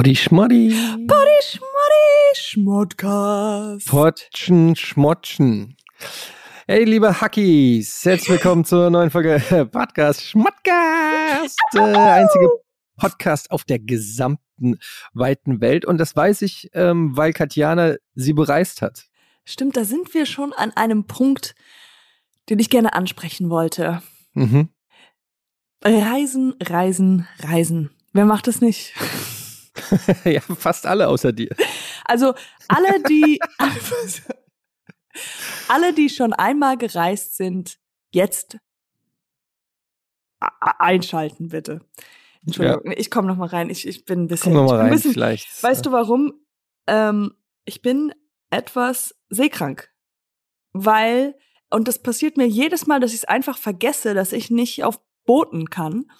Poddy Schmoddy. Poddy Schmoddy Schmodcast. Potschen Schmotschen. Hey, liebe Hackies, herzlich willkommen zur neuen Folge Podcast Schmodcast. Äh, einzige Podcast auf der gesamten weiten Welt. Und das weiß ich, ähm, weil Katjana sie bereist hat. Stimmt, da sind wir schon an einem Punkt, den ich gerne ansprechen wollte. Mhm. Reisen, Reisen, Reisen. Wer macht es nicht? ja, fast alle außer dir. Also alle, die alle, die schon einmal gereist sind, jetzt einschalten bitte. Entschuldigung, ja. ich komme noch mal rein. Ich, ich bin ein bisschen. Komm noch mal rein, bisschen, vielleicht. Weißt du warum? Ähm, ich bin etwas seekrank, weil und das passiert mir jedes Mal, dass ich es einfach vergesse, dass ich nicht auf Booten kann,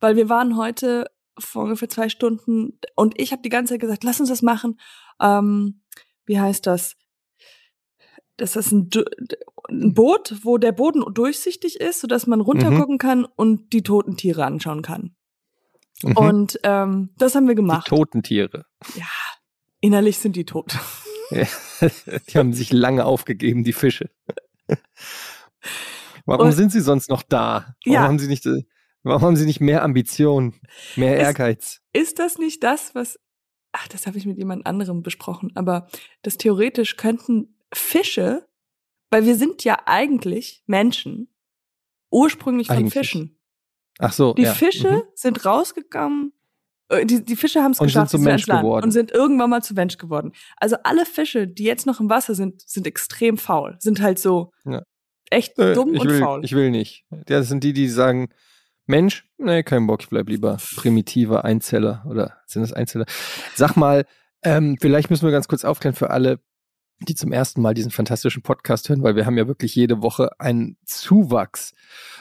weil wir waren heute vor ungefähr zwei Stunden und ich habe die ganze Zeit gesagt, lass uns das machen. Ähm, wie heißt das? Das ist ein, ein, Boot, wo der Boden durchsichtig ist, sodass man runtergucken mhm. kann und die toten Tiere anschauen kann. Mhm. Und ähm, das haben wir gemacht. Die toten Tiere. Ja, innerlich sind die tot. Ja, die haben sich lange aufgegeben, die Fische. Warum und, sind sie sonst noch da? Warum ja. haben sie nicht äh, Warum haben Sie nicht mehr Ambition, mehr Ehrgeiz? Ist, das nicht das, was. Ach, das habe ich mit jemand anderem besprochen, aber das theoretisch könnten Fische, weil wir sind ja eigentlich Menschen, ursprünglich von eigentlich. Fischen. Ach so. Die ja. Fische mhm. sind rausgekommen, äh, die, die Fische haben es geschafft, sind zu Mensch geworden. und sind irgendwann mal zu Mensch geworden. Also alle Fische, die jetzt noch im Wasser sind, sind extrem faul, sind halt so ja. echt äh, dumm und will, faul. Ich will nicht. Das sind die, die sagen, Mensch, nee, kein Bock, ich bleib lieber primitiver Einzeller oder sind das Einzeller? Sag mal, ähm, vielleicht müssen wir ganz kurz aufklären für alle, die zum ersten Mal diesen fantastischen Podcast hören, weil wir haben ja wirklich jede Woche einen Zuwachs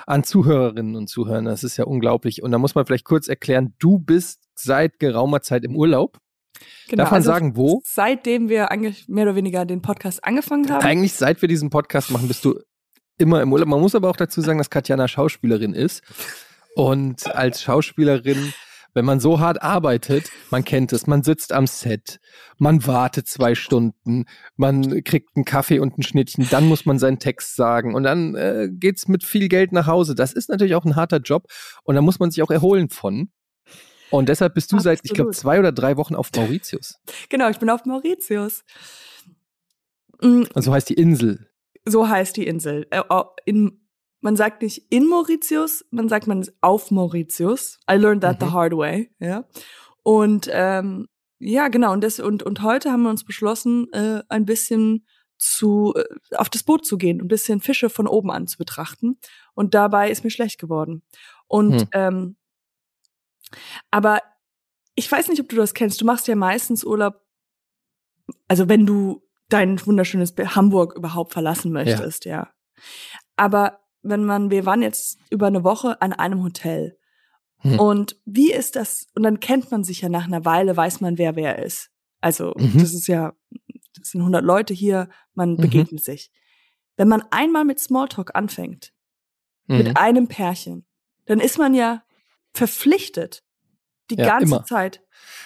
an Zuhörerinnen und Zuhörern. Das ist ja unglaublich. Und da muss man vielleicht kurz erklären, du bist seit geraumer Zeit im Urlaub. Genau, Darf man also sagen, wo? Seitdem wir eigentlich mehr oder weniger den Podcast angefangen haben. Eigentlich seit wir diesen Podcast machen, bist du immer im Urlaub. Man muss aber auch dazu sagen, dass Katjana Schauspielerin ist. Und als Schauspielerin, wenn man so hart arbeitet, man kennt es, man sitzt am Set, man wartet zwei Stunden, man kriegt einen Kaffee und ein Schnittchen, dann muss man seinen Text sagen und dann äh, geht's mit viel Geld nach Hause. Das ist natürlich auch ein harter Job und da muss man sich auch erholen von. Und deshalb bist du Absolut. seit, ich glaube, zwei oder drei Wochen auf Mauritius. Genau, ich bin auf Mauritius. Und so heißt die Insel. So heißt die Insel. Äh, in man sagt nicht in Mauritius, man sagt man auf Mauritius. I learned that mhm. the hard way, ja. Und ähm, ja, genau. Und das und und heute haben wir uns beschlossen, äh, ein bisschen zu äh, auf das Boot zu gehen, ein bisschen Fische von oben an zu betrachten. Und dabei ist mir schlecht geworden. Und hm. ähm, aber ich weiß nicht, ob du das kennst. Du machst ja meistens Urlaub, also wenn du dein wunderschönes Hamburg überhaupt verlassen möchtest, ja. ja. Aber wenn man, wir waren jetzt über eine Woche an einem Hotel. Hm. Und wie ist das? Und dann kennt man sich ja nach einer Weile, weiß man, wer wer ist. Also, mhm. das ist ja, das sind 100 Leute hier, man mhm. begegnet sich. Wenn man einmal mit Smalltalk anfängt, mhm. mit einem Pärchen, dann ist man ja verpflichtet, die ja, ganze immer. Zeit.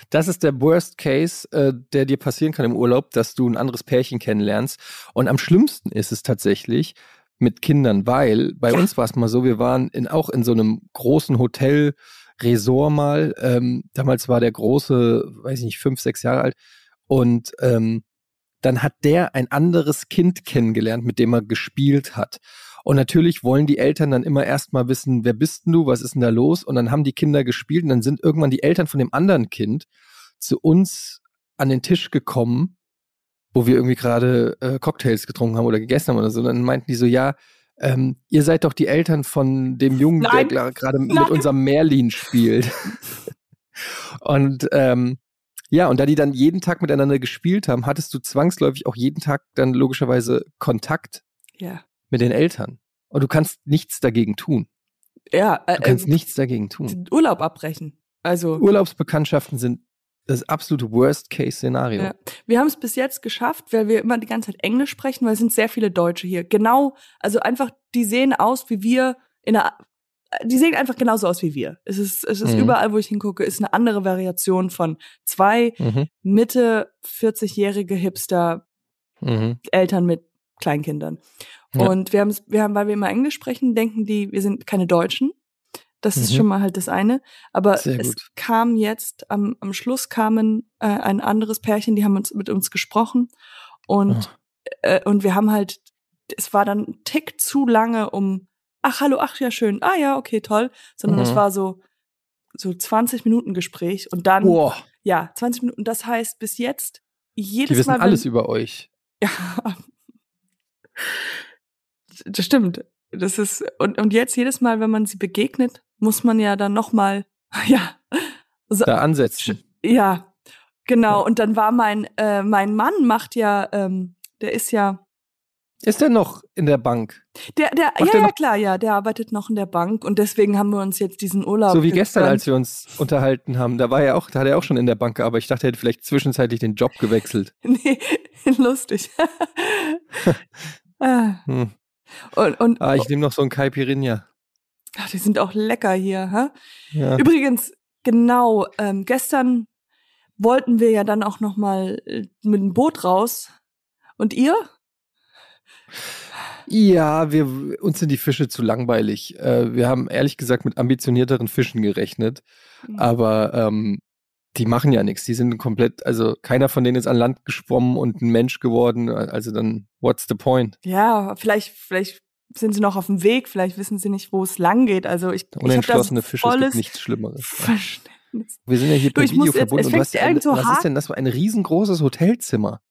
Das ist der Worst Case, äh, der dir passieren kann im Urlaub, dass du ein anderes Pärchen kennenlernst. Und am schlimmsten ist es tatsächlich, mit Kindern, weil bei ja. uns war es mal so, wir waren in, auch in so einem großen Hotel, Resort mal. Ähm, damals war der große, weiß ich nicht, fünf, sechs Jahre alt. Und ähm, dann hat der ein anderes Kind kennengelernt, mit dem er gespielt hat. Und natürlich wollen die Eltern dann immer erstmal wissen, wer bist denn du, was ist denn da los? Und dann haben die Kinder gespielt und dann sind irgendwann die Eltern von dem anderen Kind zu uns an den Tisch gekommen wo wir irgendwie gerade äh, Cocktails getrunken haben oder gegessen haben oder so. Und dann meinten die so, ja, ähm, ihr seid doch die Eltern von dem Jungen, Nein. der gerade mit unserem Merlin spielt. und ähm, ja, und da die dann jeden Tag miteinander gespielt haben, hattest du zwangsläufig auch jeden Tag dann logischerweise Kontakt ja. mit den Eltern. Und du kannst nichts dagegen tun. Ja, äh, du kannst äh, nichts dagegen tun. Urlaub abbrechen. Also Urlaubsbekanntschaften sind das absolute Worst-Case-Szenario. Ja. Wir haben es bis jetzt geschafft, weil wir immer die ganze Zeit Englisch sprechen, weil es sind sehr viele Deutsche hier. Genau, also einfach, die sehen aus wie wir in einer die sehen einfach genauso aus wie wir. Es ist, es ist Mhm. überall, wo ich hingucke, ist eine andere Variation von zwei Mhm. Mitte 40-jährige Hipster Mhm. Eltern mit Kleinkindern. Ja. Und wir haben, wir haben, weil wir immer Englisch sprechen, denken die, wir sind keine Deutschen. Das ist Mhm. schon mal halt das eine. Aber es kam jetzt, am, am Schluss kamen äh, ein anderes Pärchen, die haben uns mit uns gesprochen. Und, Ah. äh, und wir haben halt, es war dann ein Tick zu lange, um, ach hallo, ach ja, schön, ah ja, okay, toll. Sondern es Mhm. war so, so 20 Minuten Gespräch und dann, Boah, ja, 20 Minuten. Das heißt, bis jetzt, jedes die wissen Mal. wenn- alles über euch. ja. Das stimmt. Das ist, und, und jetzt jedes Mal, wenn man sie begegnet, muss man ja dann nochmal, ja, so, Da ansetzen. ja, genau. Ja. Und dann war mein, äh, mein Mann macht ja, ähm, der ist ja, Ist der noch in der Bank? der, der, Macht ja, der ja, klar, ja, der arbeitet noch in der Bank und deswegen haben wir uns jetzt diesen Urlaub. So wie gestern, als wir uns unterhalten haben. Da war er auch, da hat er auch schon in der Bank gearbeitet. Ich dachte, er hätte vielleicht zwischenzeitlich den Job gewechselt. Nee, lustig. Ah, Hm. Und, und Ah, ich nehme noch so einen Caipirinha. ach, die sind auch lecker hier, hä? Ja. Übrigens, genau, ähm, gestern wollten wir ja dann auch noch mal äh, mit dem Boot raus. Und ihr? Ja, wir, uns sind die Fische zu langweilig. Äh, wir haben ehrlich gesagt mit ambitionierteren Fischen gerechnet, aber ähm, die machen ja nichts. Die sind komplett, also keiner von denen ist an Land geschwommen und ein Mensch geworden. Also dann, what's the point? Ja, vielleicht, vielleicht sind sie noch auf dem Weg, vielleicht wissen sie nicht, wo es lang geht. Also ich, Unentschlossene Fische, es gibt nichts Schlimmeres. Verständnis. Wir sind ja hier Du, per ich muss Video verbunden und ja ein, so was ist denn das für ein riesengroßes Hotelzimmer?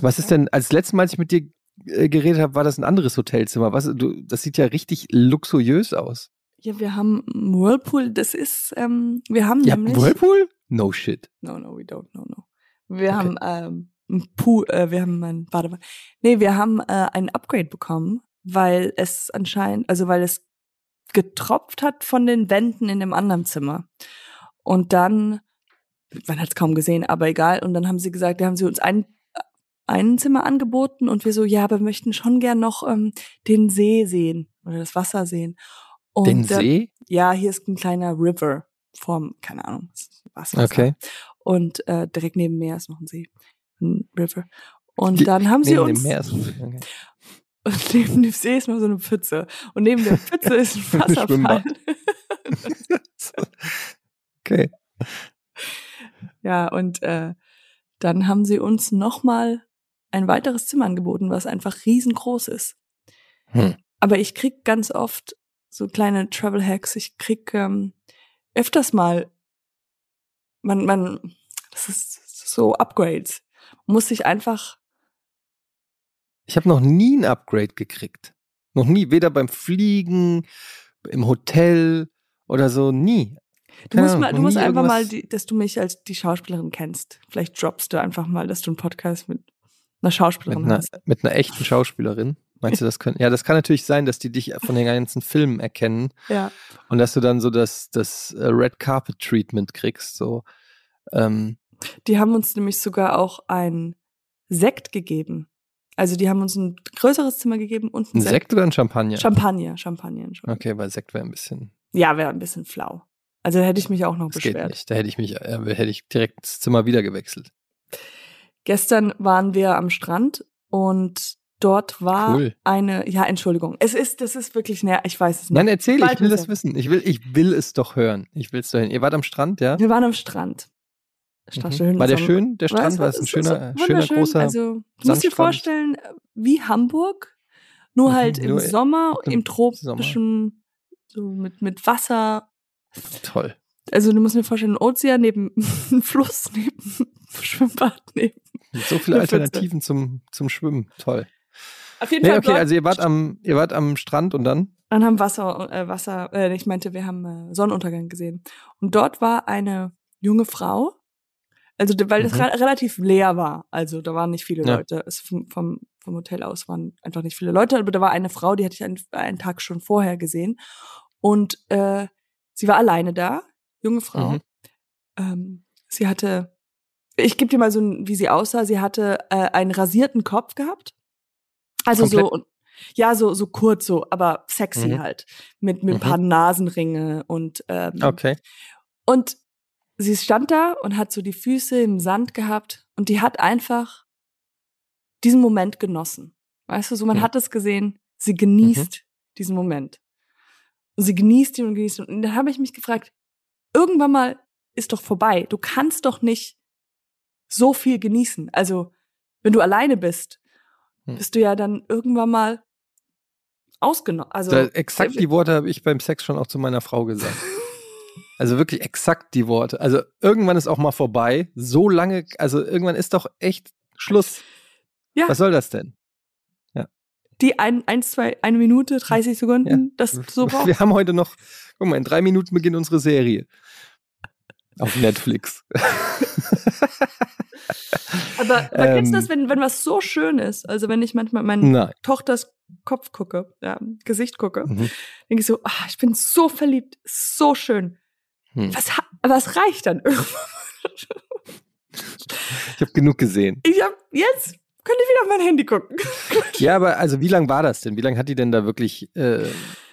Was ist denn, als letztes Mal, als ich mit dir äh, geredet habe, war das ein anderes Hotelzimmer. Was, du, das sieht ja richtig luxuriös aus. Ja, wir haben Whirlpool, das ist, ähm, wir haben einen nämlich. Whirlpool? No shit. No, no, we don't, no, no. Wir Okay. haben ähm, ein Pool, äh, wir haben ein, mal. Nee, wir haben äh, ein Upgrade bekommen, weil es anscheinend, also weil es getropft hat von den Wänden in dem anderen Zimmer. Und dann, man hat es kaum gesehen, aber egal. Und dann haben sie gesagt, da haben sie uns ein, ein Zimmer angeboten und wir so, ja, wir möchten schon gern noch ähm, den See sehen oder das Wasser sehen. Und, Den äh, See? ja, hier ist ein kleiner River vom, keine Ahnung, Wasser. Okay. Und äh, direkt neben Meer ist noch ein See, ein River. Und Die- dann haben sie Neben uns dem Meer ist okay. und neben dem See ist noch so eine Pfütze und neben der Pfütze ist ein Ein Wasserfall. Okay. ja, und äh, dann haben sie uns noch mal ein weiteres Zimmer angeboten, was einfach riesengroß ist. Hm. Aber ich krieg ganz oft so kleine Travel Hacks. Ich krieg ähm, öfters mal, man, man, das ist so Upgrades. Muss sich einfach, Ich habe noch nie ein Upgrade gekriegt. Noch nie, weder beim Fliegen, im Hotel oder so, nie. du musst Ahnung, mal, du musst einfach mal, die, dass du mich als die Schauspielerin kennst. Vielleicht droppst du einfach mal, dass du einen Podcast mit einer Mit Schauspielerin einer, hast. mit einer echten Schauspielerin. Meinst du, das können? Ja, das kann natürlich sein, dass die dich von den ganzen Filmen erkennen Ja. und dass du dann so das, das äh, Red Carpet Treatment kriegst. So, ähm, Die haben uns nämlich sogar auch ein Sekt gegeben. Also die haben uns ein größeres Zimmer gegeben und ein ein Sekt oder ein Champagner? Champagner, Champagner. Okay, weil Sekt wäre ein bisschen. Ja, wäre ein bisschen flau. Also da hätte ich mich auch noch Das geht beschwert. nicht. Da hätte ich mich, äh, hätte ich direkt das Zimmer wieder gewechselt. Gestern waren wir am Strand und dort war Cool. eine, ja, Entschuldigung. Es ist, das ist wirklich näher, ich weiß es nicht. Nein, erzähl, Bald ich will das wissen. Ich will, ich will es doch hören. Ich will es doch hören. Ihr wart am Strand, ja? Wir waren am Strand. Mhm. War der schön, der Strand? War es ein schöner, so schöner großer Also, du musst dir vorstellen, wie Hamburg, nur Mhm, halt im nur Sommer, im im Sommer. tropischen, so mit, mit Wasser. Toll. Also, du musst dir vorstellen, ein Ozean neben ein Fluss, neben ein Schwimmbad, neben. So viele. Alternativen zum, zum Schwimmen. Toll. Auf jeden Nee, Fall. okay, also ihr wart am, ihr wart am Strand und dann? Dann haben Wasser, äh, Wasser, äh, ich meinte, wir haben äh, Sonnenuntergang gesehen. Und dort war eine junge Frau, also weil es Mhm. re relativ leer war. Also da waren nicht viele Ja. Leute. Es vom, vom, vom Hotel aus waren einfach nicht viele Leute, aber da war eine Frau, die hatte ich einen, einen Tag schon vorher gesehen. Und äh, sie war alleine da, junge Frau. Mhm. Ähm, sie hatte, ich gebe dir mal so, ein, wie sie aussah. Sie hatte äh, einen rasierten Kopf gehabt. Also so, Komplett? Ja, so, so kurz, so, aber sexy Mhm. halt. Mit, mit ein Mhm. paar Nasenringe und, ähm, Okay. und sie stand da und hat so die Füße im Sand gehabt und die hat einfach diesen Moment genossen. Weißt du, so man Mhm. hat es gesehen, sie genießt diesen Moment. Und sie genießt ihn und genießt ihn. Und dann habe ich mich gefragt, irgendwann mal ist doch vorbei. Du kannst doch nicht so viel genießen. Also, wenn du alleine bist, Hm. bist du ja dann irgendwann mal ausgenommen. Also, da, exakt die Worte habe ich beim Sex schon auch zu meiner Frau gesagt. Also wirklich exakt die Worte. Also irgendwann ist auch mal vorbei. So lange, also irgendwann ist doch echt Schluss. Ja. Was soll das denn? die ein, eins, zwei, eine Minute, 30 Sekunden, das du so brauchst. Wir haben heute noch, guck mal, in drei Minuten beginnt unsere Serie. Auf Netflix. Aber, kennst du das, Ähm. wenn, wenn was so schön ist? Also wenn ich manchmal meinen Nein. Tochters Kopf gucke, ja, Gesicht gucke, Mhm. denke ich so, ah, ich bin so verliebt, so schön. Hm. Was, was reicht dann irgendwann? Ich habe genug gesehen. Ich hab, jetzt könnte wieder auf mein Handy gucken. Ja, aber also wie lang war das denn? Wie lange hat die denn da wirklich? Äh,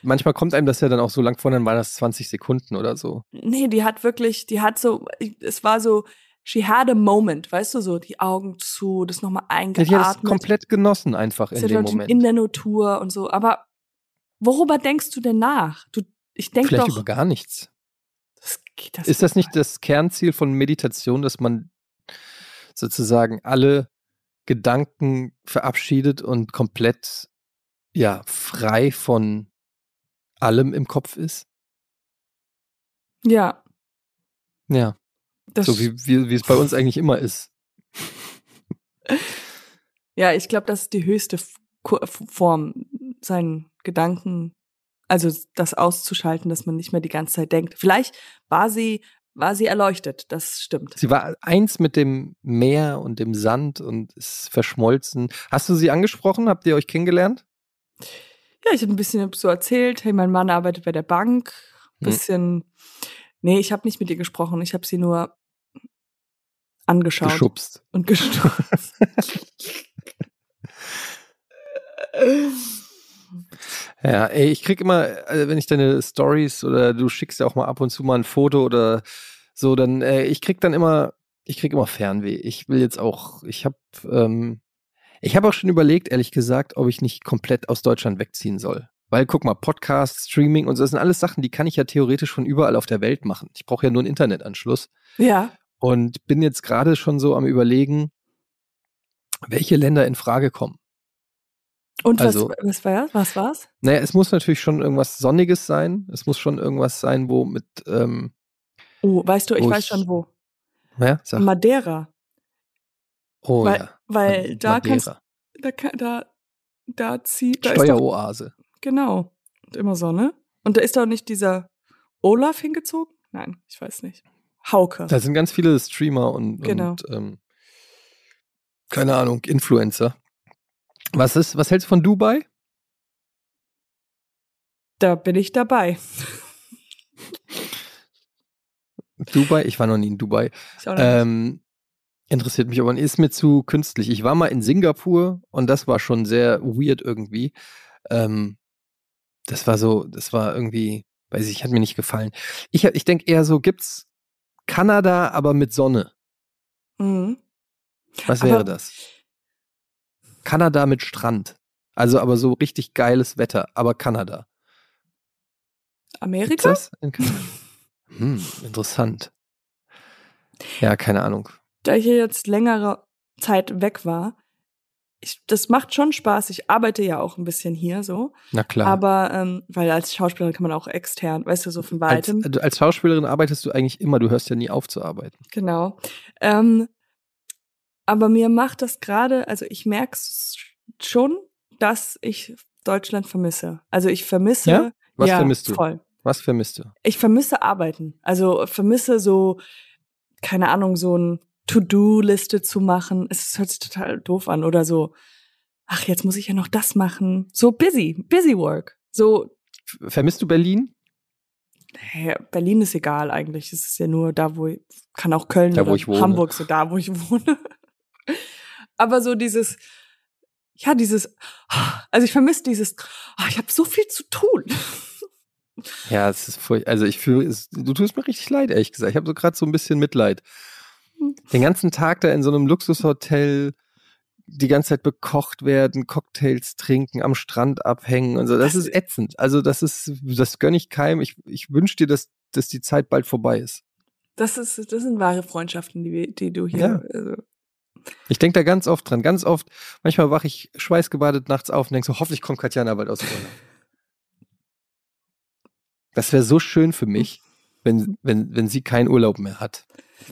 manchmal kommt einem das ja dann auch so lang vor, dann war das 20 Sekunden oder so. nee, die hat wirklich, die hat so, es war so, she had a moment, weißt du, so die Augen zu, das nochmal Ja, eingeatmet. die hat das komplett genossen einfach in dem Moment. in der Natur und so. Aber worüber denkst du denn nach? Du, ich denke Vielleicht doch, über gar nichts. das das Ist das nicht das Kernziel von Meditation, dass man sozusagen alle Gedanken verabschiedet und komplett ja frei von allem im Kopf ist? Ja, Ja, das, so wie, wie, wie es bei uns eigentlich immer ist. ja, ich glaube, das ist die höchste Form, seinen Gedanken, also das auszuschalten, dass man nicht mehr die ganze Zeit denkt. Vielleicht war sie, war sie erleuchtet, das stimmt. Sie war eins mit dem Meer und dem Sand und ist verschmolzen. Hast du sie angesprochen? Habt ihr euch kennengelernt? Ja, ich habe ein bisschen so erzählt, hey, mein Mann arbeitet bei der Bank, Hm. bisschen, nee, ich habe nicht mit ihr gesprochen, ich habe sie nur angeschaut Geschubst. und gestutzt. Ja, ey, ich krieg immer, also wenn ich deine Stories oder du schickst ja auch mal ab und zu mal ein Foto oder so, dann äh, ich krieg dann immer, ich krieg immer Fernweh. Ich will jetzt auch, ich habe, ähm, ich habe auch schon überlegt, ehrlich gesagt, ob ich nicht komplett aus Deutschland wegziehen soll. Weil guck mal, Podcast, Streaming und so, das sind alles Sachen, die kann ich ja theoretisch von überall auf der Welt machen. Ich brauche ja nur einen Internetanschluss ja, und bin jetzt gerade schon so am überlegen, welche Länder in Frage kommen. Und Also- was, was war was war's? Naja, es muss natürlich schon irgendwas Sonniges sein. Es muss schon irgendwas sein, wo mit, ähm, Oh, weißt du, ich weiß ich- schon wo. ja, sag, Madeira. oh weil, ja. weil da kannst Madeira. da da da zieht da ist doch, Steueroase. genau und immer Sonne und da ist doch nicht dieser Olaf hingezogen? Nein, ich weiß nicht. Hauke. Da sind ganz viele Streamer und, Genau. und ähm, keine Ahnung, Influencer. Was ist, was hältst du von Dubai? Da bin ich dabei. Dubai, ich war noch nie in Dubai. Ähm, interessiert mich aber ist mir zu künstlich. Ich war mal in Singapur und das war schon sehr weird irgendwie. Ähm, das war so, das war irgendwie, weiß ich, hat mir nicht gefallen. Ich, ich denke eher so, gibt's Kanada, aber mit Sonne. Mhm. Was Aber- wäre das? Kanada mit Strand. Also aber so richtig geiles Wetter, aber Kanada. Amerika? das? in Kanada? Hm, interessant. Ja, keine Ahnung. Da ich hier jetzt längere Zeit weg war, ich, das macht schon Spaß. Ich arbeite ja auch ein bisschen hier so. Na klar. Aber, ähm, weil als Schauspielerin kann man auch extern, weißt du, so von als, weitem. du- als Schauspielerin arbeitest du eigentlich immer, du hörst ja nie auf zu arbeiten. Genau. Ähm, aber mir macht das gerade, also ich merke schon, dass ich Deutschland vermisse. Also ich vermisse. Ja? Was ja, vermisst du? Voll. Was vermisst du? Ich vermisse Arbeiten. Also vermisse so, keine Ahnung, so ein To-Do-Liste zu machen. Es hört sich total doof an. Oder so, ach, jetzt muss ich ja noch das machen. So busy, busy work. So, Vermisst du Berlin? hey, Berlin ist egal eigentlich. Es ist ja nur da, wo ich, kann auch Köln Da, oder wo ich wohne. Hamburg, so da, wo ich wohne. Aber so dieses, ja, dieses, also ich vermisse dieses, oh, ich habe so viel zu tun. Ja, es ist furchtbar. Also ich fühle, du tust mir richtig leid, ehrlich gesagt. Ich habe so gerade so ein bisschen Mitleid. Den ganzen Tag da in so einem Luxushotel die ganze Zeit bekocht werden, Cocktails trinken, am Strand abhängen und so. Das ist ätzend. Also das ist, das gönne ich keinem. Ich, ich wünsche dir, dass, dass die Zeit bald vorbei ist. Das ist, das sind wahre Freundschaften, die, die du hier. Ja. Also. Ich denke da ganz oft dran, ganz oft. Manchmal wache ich schweißgebadet nachts auf und denke so, hoffentlich kommt Katjana bald aus dem Urlaub. Das wäre so schön für mich, wenn, wenn, wenn sie keinen Urlaub mehr hat.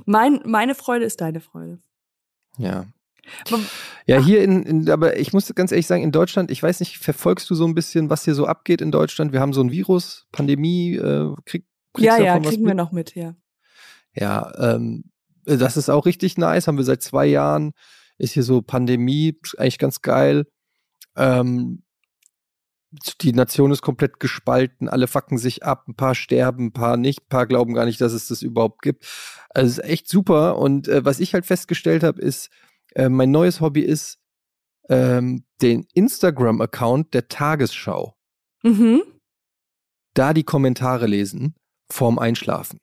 Mein, meine Freude ist deine Freude. Ja. Ja, hier in, in, aber ich muss ganz ehrlich sagen, in Deutschland, ich weiß nicht, verfolgst du so ein bisschen, was hier so abgeht in Deutschland? Wir haben so ein Virus, Pandemie, äh, krieg, Ja, ja, kriegen wir noch mit, ja. Ja, ähm, das ist auch richtig nice, haben wir seit zwei Jahren, ist hier so Pandemie, eigentlich ganz geil. Ähm, die Nation ist komplett gespalten, alle fucken sich ab, ein paar sterben, ein paar nicht, ein paar glauben gar nicht, dass es das überhaupt gibt. Also es ist echt super. Und äh, was ich halt festgestellt habe, ist, äh, mein neues Hobby ist ähm, den Instagram-Account der Tagesschau. Mhm. Da die Kommentare lesen vorm Einschlafen.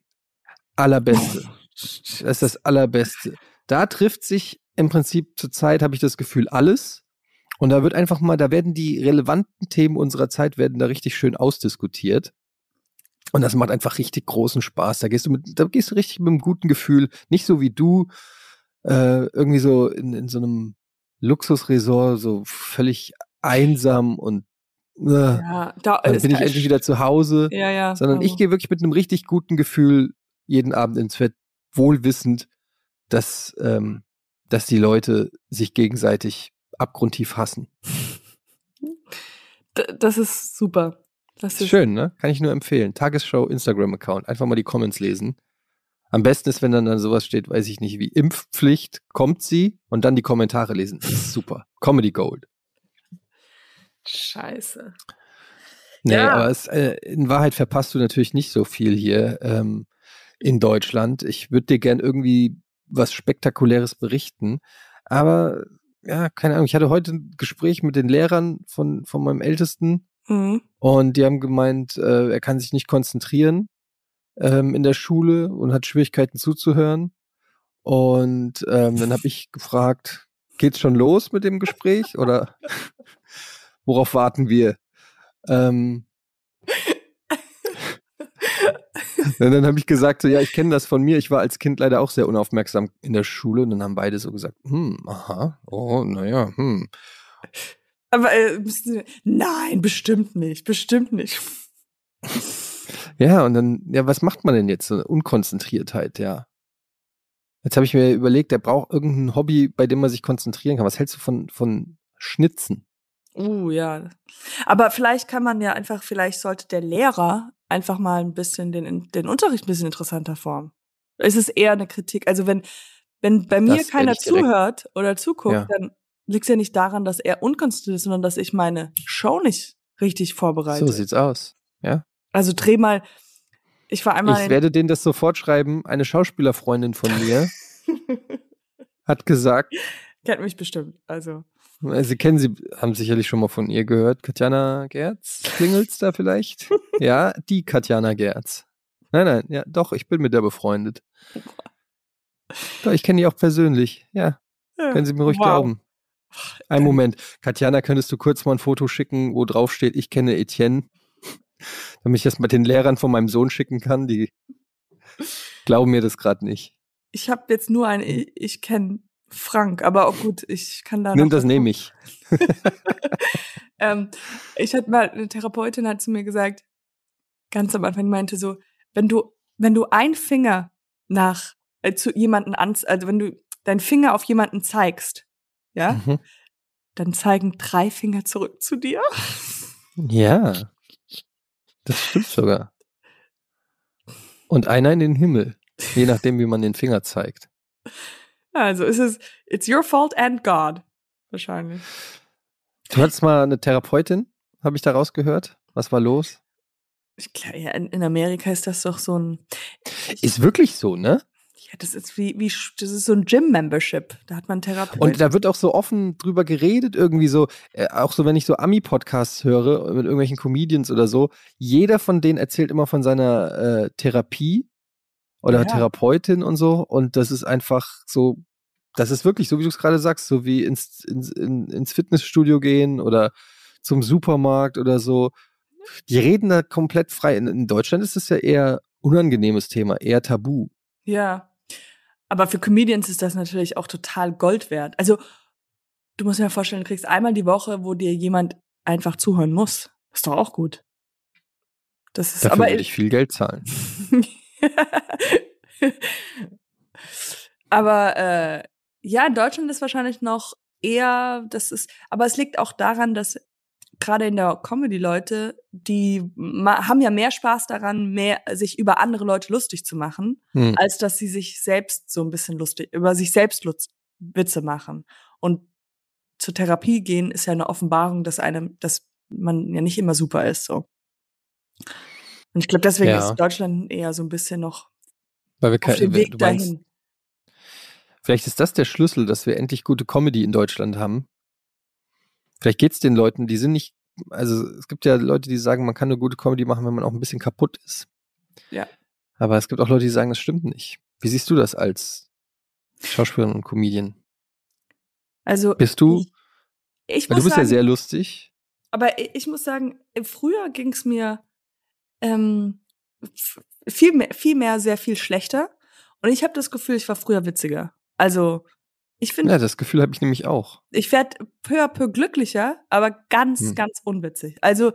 Allerbeste. Das ist das Allerbeste. Da trifft sich im Prinzip zurzeit, habe ich das Gefühl, alles. Und da wird einfach mal, da werden die relevanten Themen unserer Zeit werden da richtig schön ausdiskutiert. Und das macht einfach richtig großen Spaß. Da gehst du mit, da gehst du richtig mit einem guten Gefühl, nicht so wie du, äh, irgendwie so in, in so einem Luxusresort, so völlig einsam und äh, ja, da dann bin ich endlich wieder zu Hause. Ja, ja. Sondern ich gehe wirklich mit einem richtig guten Gefühl jeden Abend ins Bett, wohlwissend, dass, ähm, dass die Leute sich gegenseitig abgrundtief hassen. Das ist super. Das ist schön, ne? Kann ich nur empfehlen. Tagesschau Instagram-Account. Einfach mal die Comments lesen. Am besten ist, wenn dann, dann sowas steht, weiß ich nicht, wie Impfpflicht, kommt sie und dann die Kommentare lesen. Das ist super. Comedy Gold. Scheiße. Nee, ja. aber es, äh, in Wahrheit verpasst du natürlich nicht so viel hier ähm, in Deutschland. Ich würde dir gern irgendwie was Spektakuläres berichten. Aber ja, keine Ahnung, ich hatte heute ein Gespräch mit den Lehrern von, von meinem Ältesten mhm. und die haben gemeint, äh, er kann sich nicht konzentrieren ähm, in der Schule und hat Schwierigkeiten zuzuhören. Und ähm, dann habe ich gefragt, geht's schon los mit dem Gespräch oder worauf warten wir? Ähm, und dann habe ich gesagt, so, ja, ich kenne das von mir. Ich war als Kind leider auch sehr unaufmerksam in der Schule. Und dann haben beide so gesagt, hm, aha, oh, naja, hm. Aber äh, nein, bestimmt nicht, bestimmt nicht. Ja, und dann, ja, was macht man denn jetzt? So eine Unkonzentriertheit, ja. Jetzt habe ich mir überlegt, der braucht irgendein Hobby, bei dem man sich konzentrieren kann. Was hältst du von, von Schnitzen? Uh, ja. Aber vielleicht kann man ja einfach, vielleicht sollte der Lehrer einfach mal ein bisschen den, den Unterricht ein bisschen interessanter formen. Es ist eher eine Kritik. Also wenn, wenn bei mir das keiner zuhört oder zuguckt, ja. dann liegt es ja nicht daran, dass er unkonzentriert ist, sondern dass ich meine Show nicht richtig vorbereite. So sieht's aus. Ja. Also dreh mal. Ich war einmal. Ich werde denen das sofort schreiben. Eine Schauspielerfreundin von mir hat gesagt. Kennt mich bestimmt. Also. Sie kennen sie, haben sicherlich schon mal von ihr gehört. Katjana Gerz? Klingelt's da vielleicht? ja, die Katjana Gerz. Nein, nein, ja, doch, ich bin mit der befreundet. Doch, ich kenne die auch persönlich. Ja. ja. Können Sie mir ruhig wow. glauben. Ein Moment. Katjana, könntest du kurz mal ein Foto schicken, wo drauf steht, ich kenne Etienne? damit ich das mit den Lehrern von meinem Sohn schicken kann. Die glauben mir das gerade nicht. Ich habe jetzt nur ein, ich, ich kenne Frank, aber auch gut, ich kann da. Nimm das nehme ich. ähm, ich hatte mal, eine Therapeutin hat zu mir gesagt, ganz am Anfang meinte so, wenn du, wenn du ein Finger nach äh, zu jemanden an, also wenn du deinen Finger auf jemanden zeigst, ja, mhm. dann zeigen drei Finger zurück zu dir. Ja. Das stimmt sogar. Und einer in den Himmel, je nachdem, wie man den Finger zeigt. Also es ist, it's your fault and God, wahrscheinlich. Du hattest mal eine Therapeutin, habe ich daraus gehört. Was war los? Ich glaube, ja, in, in, Amerika ist das doch so ein. Ist wirklich so, ne? Ja, das ist wie, wie das ist so ein Gym-Membership. Da hat man Therapeut. Und da wird auch so offen drüber geredet, irgendwie so, äh, auch so, wenn ich so Ami-Podcasts höre mit irgendwelchen Comedians oder so, jeder von denen erzählt immer von seiner äh, Therapie oder Ja. Therapeutin und so. Und das ist einfach so, das ist wirklich, so wie du es gerade sagst, so wie ins, ins, in, ins Fitnessstudio gehen oder zum Supermarkt oder so. Die reden da komplett frei. In, in Deutschland ist es ja eher unangenehmes Thema, eher tabu. Ja. Aber für Comedians ist das natürlich auch total Gold wert. Also, du musst dir vorstellen, du kriegst einmal die Woche, wo dir jemand einfach zuhören muss. Ist doch auch gut. Das ist Dafür aber würde ich viel Geld zahlen. aber äh, ja, in Deutschland ist wahrscheinlich noch eher, das ist, aber es liegt auch daran, dass gerade in der Comedy-Leute, die ma- haben ja mehr Spaß daran, mehr sich über andere Leute lustig zu machen, Hm. als dass sie sich selbst so ein bisschen lustig, über sich selbst Lutz, Witze machen. Und zur Therapie gehen ist ja eine Offenbarung, dass einem, dass man ja nicht immer super ist, so. Und ich glaube, deswegen Ja. ist Deutschland eher so ein bisschen noch Weil wir auf dem Weg dahin. Vielleicht ist das der Schlüssel, dass wir endlich gute Comedy in Deutschland haben. Vielleicht geht's den Leuten, die sind nicht, also es gibt ja Leute, die sagen, man kann eine gute Comedy machen, wenn man auch ein bisschen kaputt ist. Ja. Aber es gibt auch Leute, die sagen, das stimmt nicht. Wie siehst du das als Schauspielerin und Comedian? Also Bist du, ich, ich muss du bist sagen, ja sehr lustig. aber ich muss sagen, früher ging es mir ähm, viel mehr, viel mehr, sehr viel schlechter. Und ich habe das Gefühl, ich war früher witziger. Also ich finde, Ja, das Gefühl habe ich nämlich auch. ich werde peu à peu glücklicher, aber ganz, Hm. ganz unwitzig. Also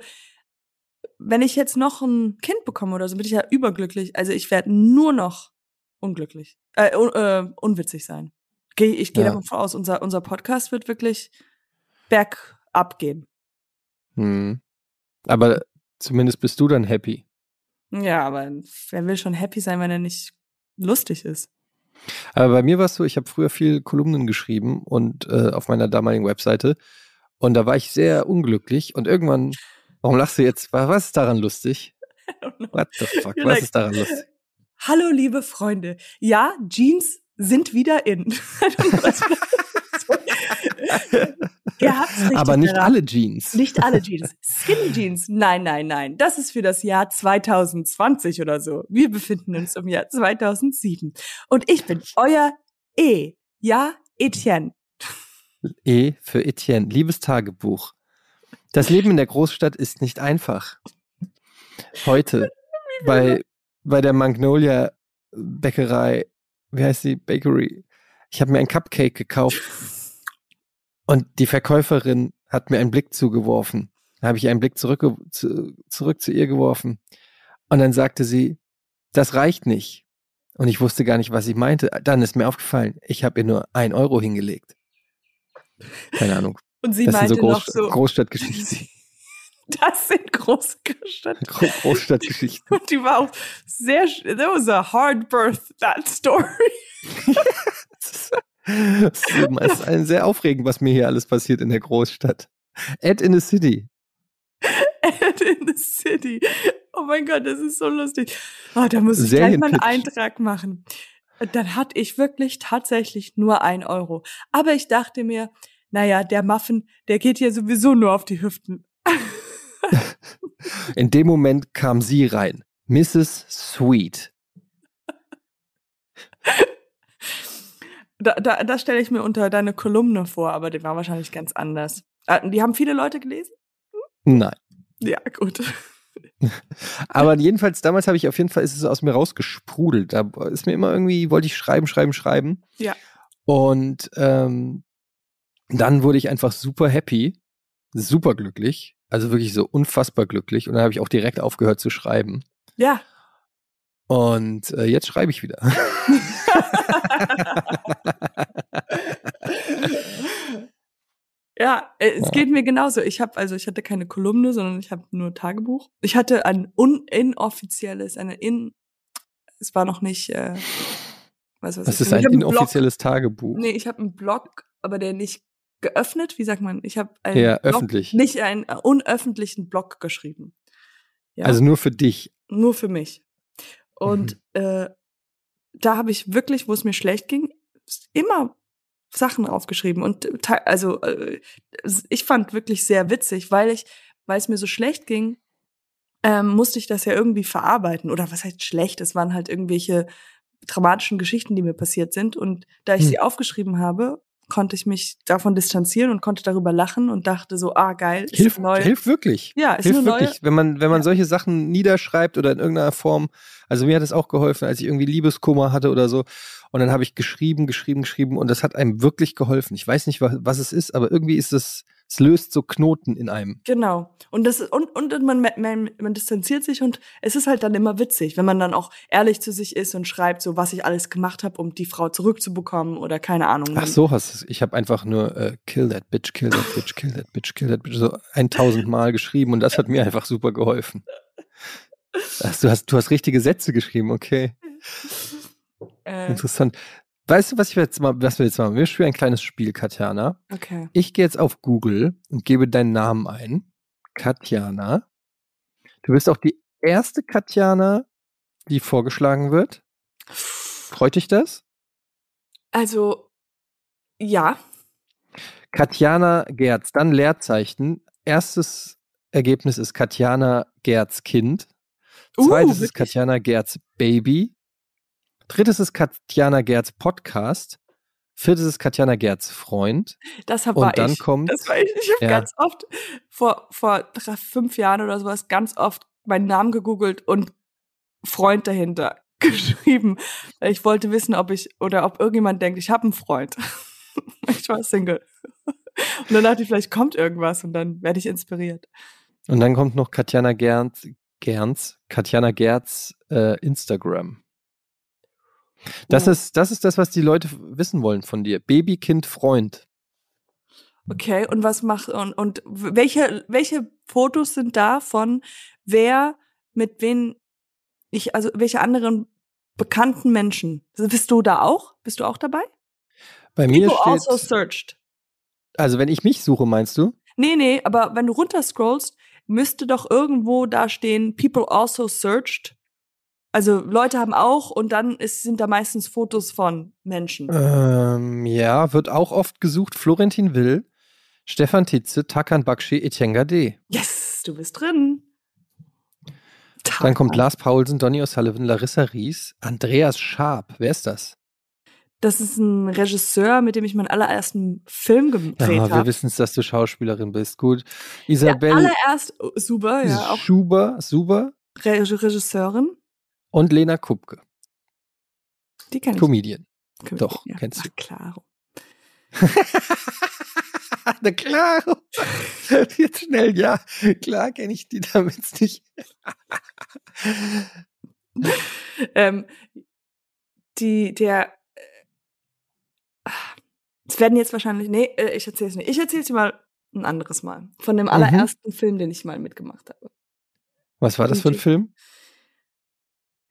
wenn ich jetzt noch ein Kind bekomme oder so, bin ich ja überglücklich. Also ich werde nur noch unglücklich, äh, un, äh, unwitzig sein. Geh, ich gehe Ja. davon aus, unser, unser Podcast wird wirklich bergab gehen. Hm. Aber zumindest bist du dann happy. Ja, aber wer will schon happy sein, wenn er nicht lustig ist? Aber bei mir war es so, ich habe früher viel Kolumnen geschrieben und äh, auf meiner damaligen Webseite. Und da war ich sehr unglücklich. Und irgendwann, warum lachst du jetzt? Wa- Was ist daran lustig? What the fuck? You're Was like- ist daran lustig? Hallo, liebe Freunde. Ja, Jeans sind wieder in. Ihr habt's richtig Aber nicht erraten. alle Jeans. Nicht alle Jeans. Skinny Jeans. Nein, nein, nein. Das ist für das Jahr 2020 oder so. Wir befinden uns im Jahr 2007. Und ich bin euer E. Ja, Etienne. E für Etienne. Liebes Tagebuch. Das Leben in der Großstadt ist nicht einfach. Heute bei, bei der Magnolia Bäckerei, wie heißt die Bakery? Ich habe mir ein Cupcake gekauft und die Verkäuferin hat mir einen Blick zugeworfen. Da habe ich einen Blick zurück, zu, zurück zu ihr geworfen. Und dann sagte sie, das reicht nicht. Und ich wusste gar nicht, was sie meinte. Dann ist mir aufgefallen, ich habe ihr nur ein Euro hingelegt. Keine Ahnung. Und sie das sind meinte so noch Groß, so, Großstadtgeschichten. das sind Großstadt. Gro Großstadtgeschichten. Und die war auch sehr, that was a hard birth, that story. Es ist ein sehr aufregend, was mir hier alles passiert in der Großstadt. Ed in the City. And in the city. Oh mein Gott, das ist so lustig. Oh, da muss ich gleich mal einen. Eintrag machen. Dann hatte ich wirklich tatsächlich nur ein Euro. Aber ich dachte mir, naja, der Muffin, der geht ja sowieso nur auf die Hüften. In dem Moment kam sie rein. Mrs. Sweet. Da, da, das stelle ich mir unter deine Kolumne vor, aber die war wahrscheinlich ganz anders. Äh, Die haben viele Leute gelesen? Nein. Ja, gut. Aber jedenfalls, damals habe ich auf jeden Fall, ist es aus mir rausgesprudelt. Da ist mir immer irgendwie, wollte ich schreiben, schreiben, schreiben. Ja. Und ähm, dann wurde ich einfach super happy, super glücklich. Also wirklich so unfassbar glücklich. Und dann habe ich auch direkt aufgehört zu schreiben. Ja. Und äh, jetzt schreibe ich wieder. Ja, äh, es Ja. geht mir genauso. Ich habe also ich hatte keine Kolumne, sondern ich habe nur Tagebuch. Ich hatte ein un inoffizielles, eine in es war noch nicht äh, was Das ich. ist ein ich hab einen Blog. inoffizielles Tagebuch. Nee, ich habe einen Blog, aber der nicht geöffnet, wie sagt man? Ich habe einen Ja, Blog, öffentlich. nicht einen äh, unöffentlichen Blog geschrieben. Ja, Also nur für dich. nur für mich. Und Mhm. äh, da habe ich wirklich, wo es mir schlecht ging, immer Sachen aufgeschrieben. Und also äh, ich fand wirklich sehr witzig, weil ich, weil es mir so schlecht ging, ähm, musste ich das ja irgendwie verarbeiten. Oder was heißt schlecht? Es waren halt irgendwelche dramatischen Geschichten, die mir passiert sind. Und da ich hm. sie aufgeschrieben habe, konnte ich mich davon distanzieren und konnte darüber lachen und dachte so, ah geil, ist hilft, neue. Hilft wirklich. Ja, ist hilft wirklich, wenn man wenn man ja. solche Sachen niederschreibt oder in irgendeiner Form. Also mir hat es auch geholfen, als ich irgendwie Liebeskummer hatte oder so. Und dann habe ich geschrieben, geschrieben, geschrieben und das hat einem wirklich geholfen. Ich weiß nicht, was, was es ist, aber irgendwie ist es es löst so Knoten in einem. Genau. Und das und, und man, man, man distanziert sich und es ist halt dann immer witzig, wenn man dann auch ehrlich zu sich ist und schreibt, so was ich alles gemacht habe, um die Frau zurückzubekommen oder keine Ahnung. Ach so hast du es. Ich habe einfach nur äh, kill that bitch, kill that bitch, kill that bitch, kill that bitch so 1000 Mal geschrieben und das hat mir einfach super geholfen. Ach, du hast du hast richtige Sätze geschrieben, okay. Äh. Interessant. Weißt du, was ich jetzt mal, was wir jetzt machen? Wir spielen ein kleines Spiel, Katjana. Okay. Ich gehe jetzt auf Google und gebe deinen Namen ein. Katjana. Du bist auch die erste Katjana, die vorgeschlagen wird. Freut dich das? Also, ja. Katjana Gerz, dann Leerzeichen. Erstes Ergebnis ist Katjana Gerz Kind. Uh, Zweites uh, ist Katjana Gerz Baby. Drittes ist Katjana Gerz Podcast. Viertes ist Katjana Gerz Freund. Das war Und dann ich. kommt. Das war ich. Ich habe ja. ganz oft vor, vor drei, fünf Jahren oder sowas ganz oft meinen Namen gegoogelt und Freund dahinter geschrieben. Ich wollte wissen, ob ich oder ob irgendjemand denkt, ich habe einen Freund. ich war Single. Und dann dachte ich, vielleicht kommt irgendwas und dann werde ich inspiriert. Und dann kommt noch Katjana Gerz, Gerz Katjana Gerz äh, Instagram. Das, ja. ist, das ist das, was die Leute wissen wollen von dir. Baby, Kind, Freund. Okay, und was macht und, und welche, welche Fotos sind da von wer mit wen ich, also welche anderen bekannten Menschen? Also bist du da auch? Bist du auch dabei? Bei mir People steht, also searched. Also wenn ich mich suche, meinst du? Nee, nee, aber wenn du runterscrollst, müsste doch irgendwo da stehen, People also searched also Leute haben auch und dann ist, sind da meistens Fotos von Menschen. Ähm, ja, wird auch oft gesucht. Florentin Will, Stefan Titze, Takan Bakshi, Etienne Gade. Yes, du bist drin. Dann kommt Lars Paulsen, Donny O'Sullivan, Larissa Ries, Andreas Schaab. Wer ist das? Das ist ein Regisseur, mit dem ich meinen allerersten Film gedreht ja, habe. Wir wissen es, dass du Schauspielerin bist. Gut. Isabel. Ja, allererst oh, super, ja. Auch Schuber, super. Regisseurin. Und Lena Kupke. Die kenne ich. Comedian. Comedian. Doch, ja. kennst du. Ach, klaro. Na klaro. Jetzt schnell, ja. Klar kenne ich die damit nicht. ähm, die, der, es werden jetzt wahrscheinlich, nee, äh, ich erzähle es nicht. Ich erzähle es dir mal ein anderes Mal. Von dem mhm. allerersten mhm. Film, den ich mal mitgemacht habe. Was war das für ein Film?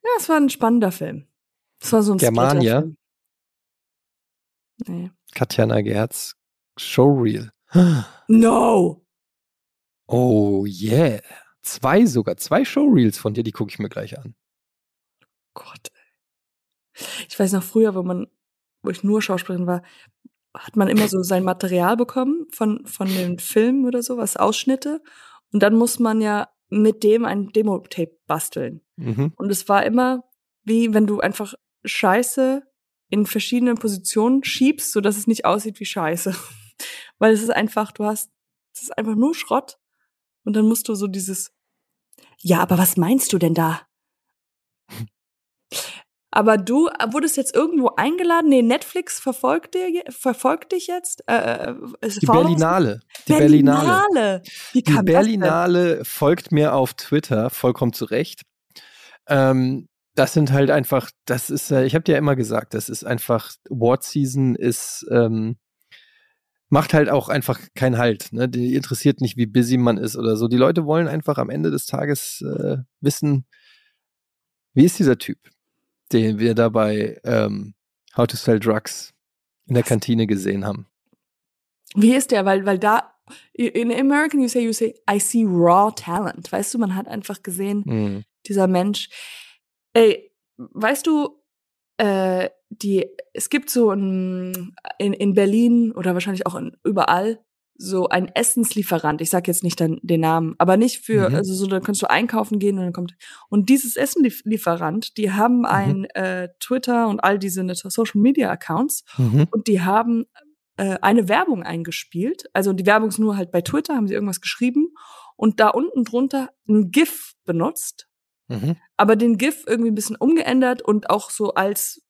Ja, es war ein spannender Film. Es war so ein Germania. Nee. Katjana Gerz, Showreel. No! Oh yeah. Zwei sogar, zwei Showreels von dir, die gucke ich mir gleich an. Gott. Ich weiß noch früher, wo man, wo ich nur Schauspielerin war, hat man immer so sein Material bekommen von, von den Filmen oder so, was Ausschnitte. Und dann muss man ja mit dem ein Demo-Tape basteln. Mhm. Und es war immer wie wenn du einfach Scheiße in verschiedenen Positionen schiebst, so dass es nicht aussieht wie Scheiße. Weil es ist einfach, du hast, es ist einfach nur Schrott. Und dann musst du so dieses, ja, aber was meinst du denn da? Aber du wurdest jetzt irgendwo eingeladen? Nee, Netflix verfolgt, dir, verfolgt dich jetzt? Äh, äh die Berlinale. Die Berlinale. Berlinale. Die Berlinale folgt mir auf Twitter, vollkommen zu Recht. Ähm, das sind halt einfach, das ist, äh, ich habe dir ja immer gesagt, das ist einfach, Award Season ist, ähm, macht halt auch einfach keinen Halt. Ne? Die interessiert nicht, wie busy man ist oder so. Die Leute wollen einfach am Ende des Tages äh, wissen, wie ist dieser Typ, den wir dabei ähm, How to Sell Drugs in der Kantine gesehen haben. Wie ist der? Weil, weil da, in American you say, you say, I see raw talent. Weißt du, man hat einfach gesehen, mhm dieser Mensch. Ey, weißt du, äh, die, es gibt so ein, in, in Berlin oder wahrscheinlich auch in, überall so ein Essenslieferant. Ich sag jetzt nicht den, den Namen, aber nicht für, mhm. also so, dann kannst du einkaufen gehen und dann kommt. Und dieses Essenlieferant, die haben mhm. ein äh, Twitter und all diese Social Media Accounts mhm. und die haben äh, eine Werbung eingespielt. Also die Werbung ist nur halt bei Twitter, haben sie irgendwas geschrieben und da unten drunter ein GIF benutzt. Mhm. Aber den GIF irgendwie ein bisschen umgeändert und auch so als,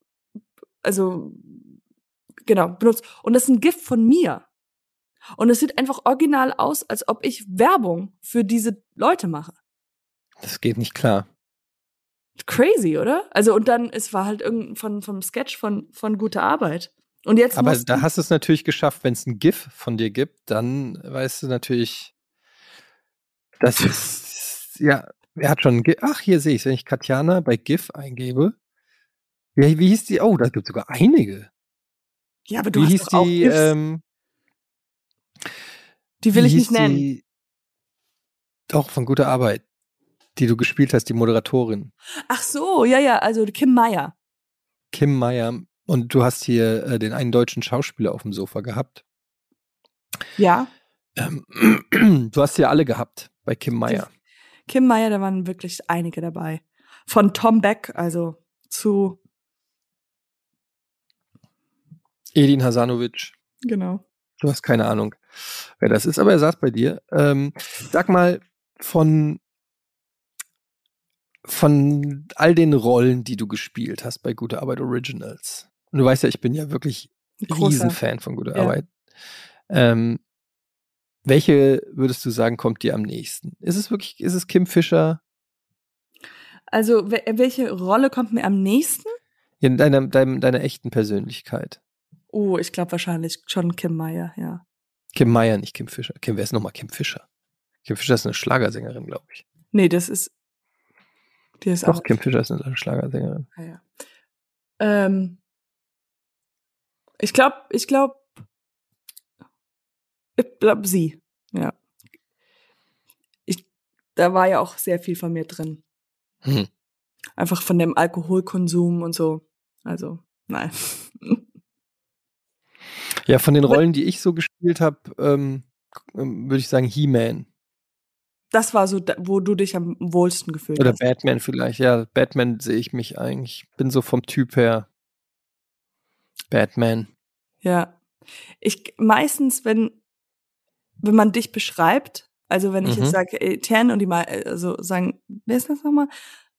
also, genau, benutzt. Und das ist ein GIF von mir. Und es sieht einfach original aus, als ob ich Werbung für diese Leute mache. Das geht nicht klar. Crazy, oder? Also, und dann, es war halt irgendein von, vom Sketch von, von gute Arbeit. Und jetzt Aber da hast du es natürlich geschafft, wenn es ein GIF von dir gibt, dann weißt du natürlich, das ist, ja, er hat schon, ach, hier sehe ich wenn ich Katjana bei GIF eingebe. Wie, wie hieß die? Oh, da gibt es sogar einige. Ja, aber du wie hast hieß die, ähm, die will ich nicht nennen. Die, doch, von guter Arbeit, die du gespielt hast, die Moderatorin. Ach so, ja, ja, also Kim Meyer. Kim Meyer. Und du hast hier äh, den einen deutschen Schauspieler auf dem Sofa gehabt. Ja. Ähm, du hast ja alle gehabt bei Kim Meyer. Kim Meyer, da waren wirklich einige dabei. Von Tom Beck, also zu Edin Hasanovic. Genau. Du hast keine Ahnung, wer das ist, aber er saß bei dir. Ähm, sag mal, von, von all den Rollen, die du gespielt hast bei Gute Arbeit Originals. Und du weißt ja, ich bin ja wirklich. Riesenfan von Gute ja. Arbeit. Ähm, welche würdest du sagen, kommt dir am nächsten? Ist es wirklich, ist es Kim Fischer? Also, welche Rolle kommt mir am nächsten? In deiner, deiner, deiner echten Persönlichkeit. Oh, ich glaube wahrscheinlich schon Kim Meyer, ja. Kim Meyer, nicht Kim Fischer. Kim, wer ist nochmal Kim Fischer? Kim Fischer ist eine Schlagersängerin, glaube ich. Nee, das ist. Die ist Doch, auch. Kim Fischer ist eine Schlagersängerin. Ah, ja. Ähm, ich glaube, ich glaube, ich glaube sie, ja. Ich, da war ja auch sehr viel von mir drin. Hm. Einfach von dem Alkoholkonsum und so. Also, nein. Ja, von den Rollen, die ich so gespielt habe, ähm, ähm, würde ich sagen He-Man. Das war so, wo du dich am wohlsten gefühlt Oder hast. Oder Batman vielleicht. Ja, Batman sehe ich mich eigentlich. Bin so vom Typ her Batman. Ja. Ich meistens, wenn wenn man dich beschreibt, also wenn ich mhm. jetzt sage, äh, Ten und die mal also sagen, wer ist das nochmal?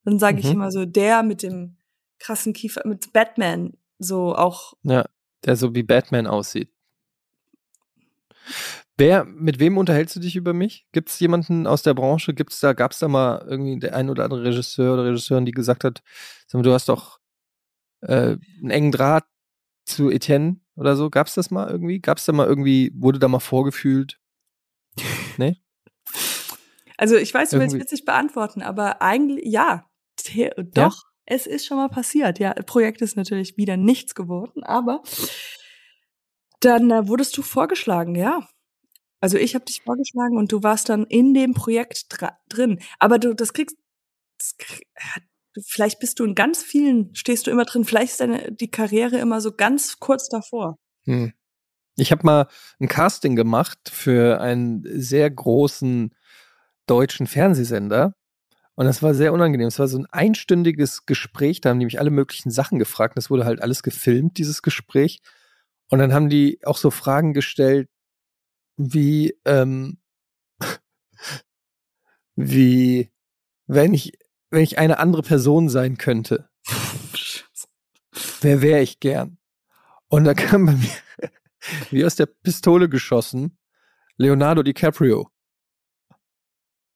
Dann sage mhm. ich immer so, der mit dem krassen Kiefer, mit Batman, so auch. Ja, der so wie Batman aussieht. Wer, mit wem unterhältst du dich über mich? Gibt es jemanden aus der Branche? Gibt's da, gab es da mal irgendwie der ein oder andere Regisseur oder Regisseurin, die gesagt hat, sag mal, du hast doch äh, einen engen Draht zu Etienne oder so? Gab es das mal irgendwie? Gab es da mal irgendwie, wurde da mal vorgefühlt? Nee? Also ich weiß, du willst witzig beantworten, aber eigentlich ja, doch, ja? Es ist schon mal passiert. Ja, Projekt ist natürlich wieder nichts geworden, aber dann äh, wurdest du vorgeschlagen, ja. Also ich habe dich vorgeschlagen und du warst dann in dem Projekt drin. Aber du, das kriegst, das krieg, vielleicht bist du in ganz vielen, stehst du immer drin. Vielleicht ist deine die Karriere immer so ganz kurz davor. Hm. Ich habe mal ein Casting gemacht für einen sehr großen deutschen Fernsehsender. Und das war sehr unangenehm. Es war so ein einstündiges Gespräch. Da haben die mich alle möglichen Sachen gefragt. Das wurde halt alles gefilmt, dieses Gespräch. Und dann haben die auch so Fragen gestellt, wie, ähm, wie, wenn ich, wenn ich eine andere Person sein könnte, wer wäre ich gern? Und da kam bei mir, wie aus der Pistole geschossen, Leonardo DiCaprio.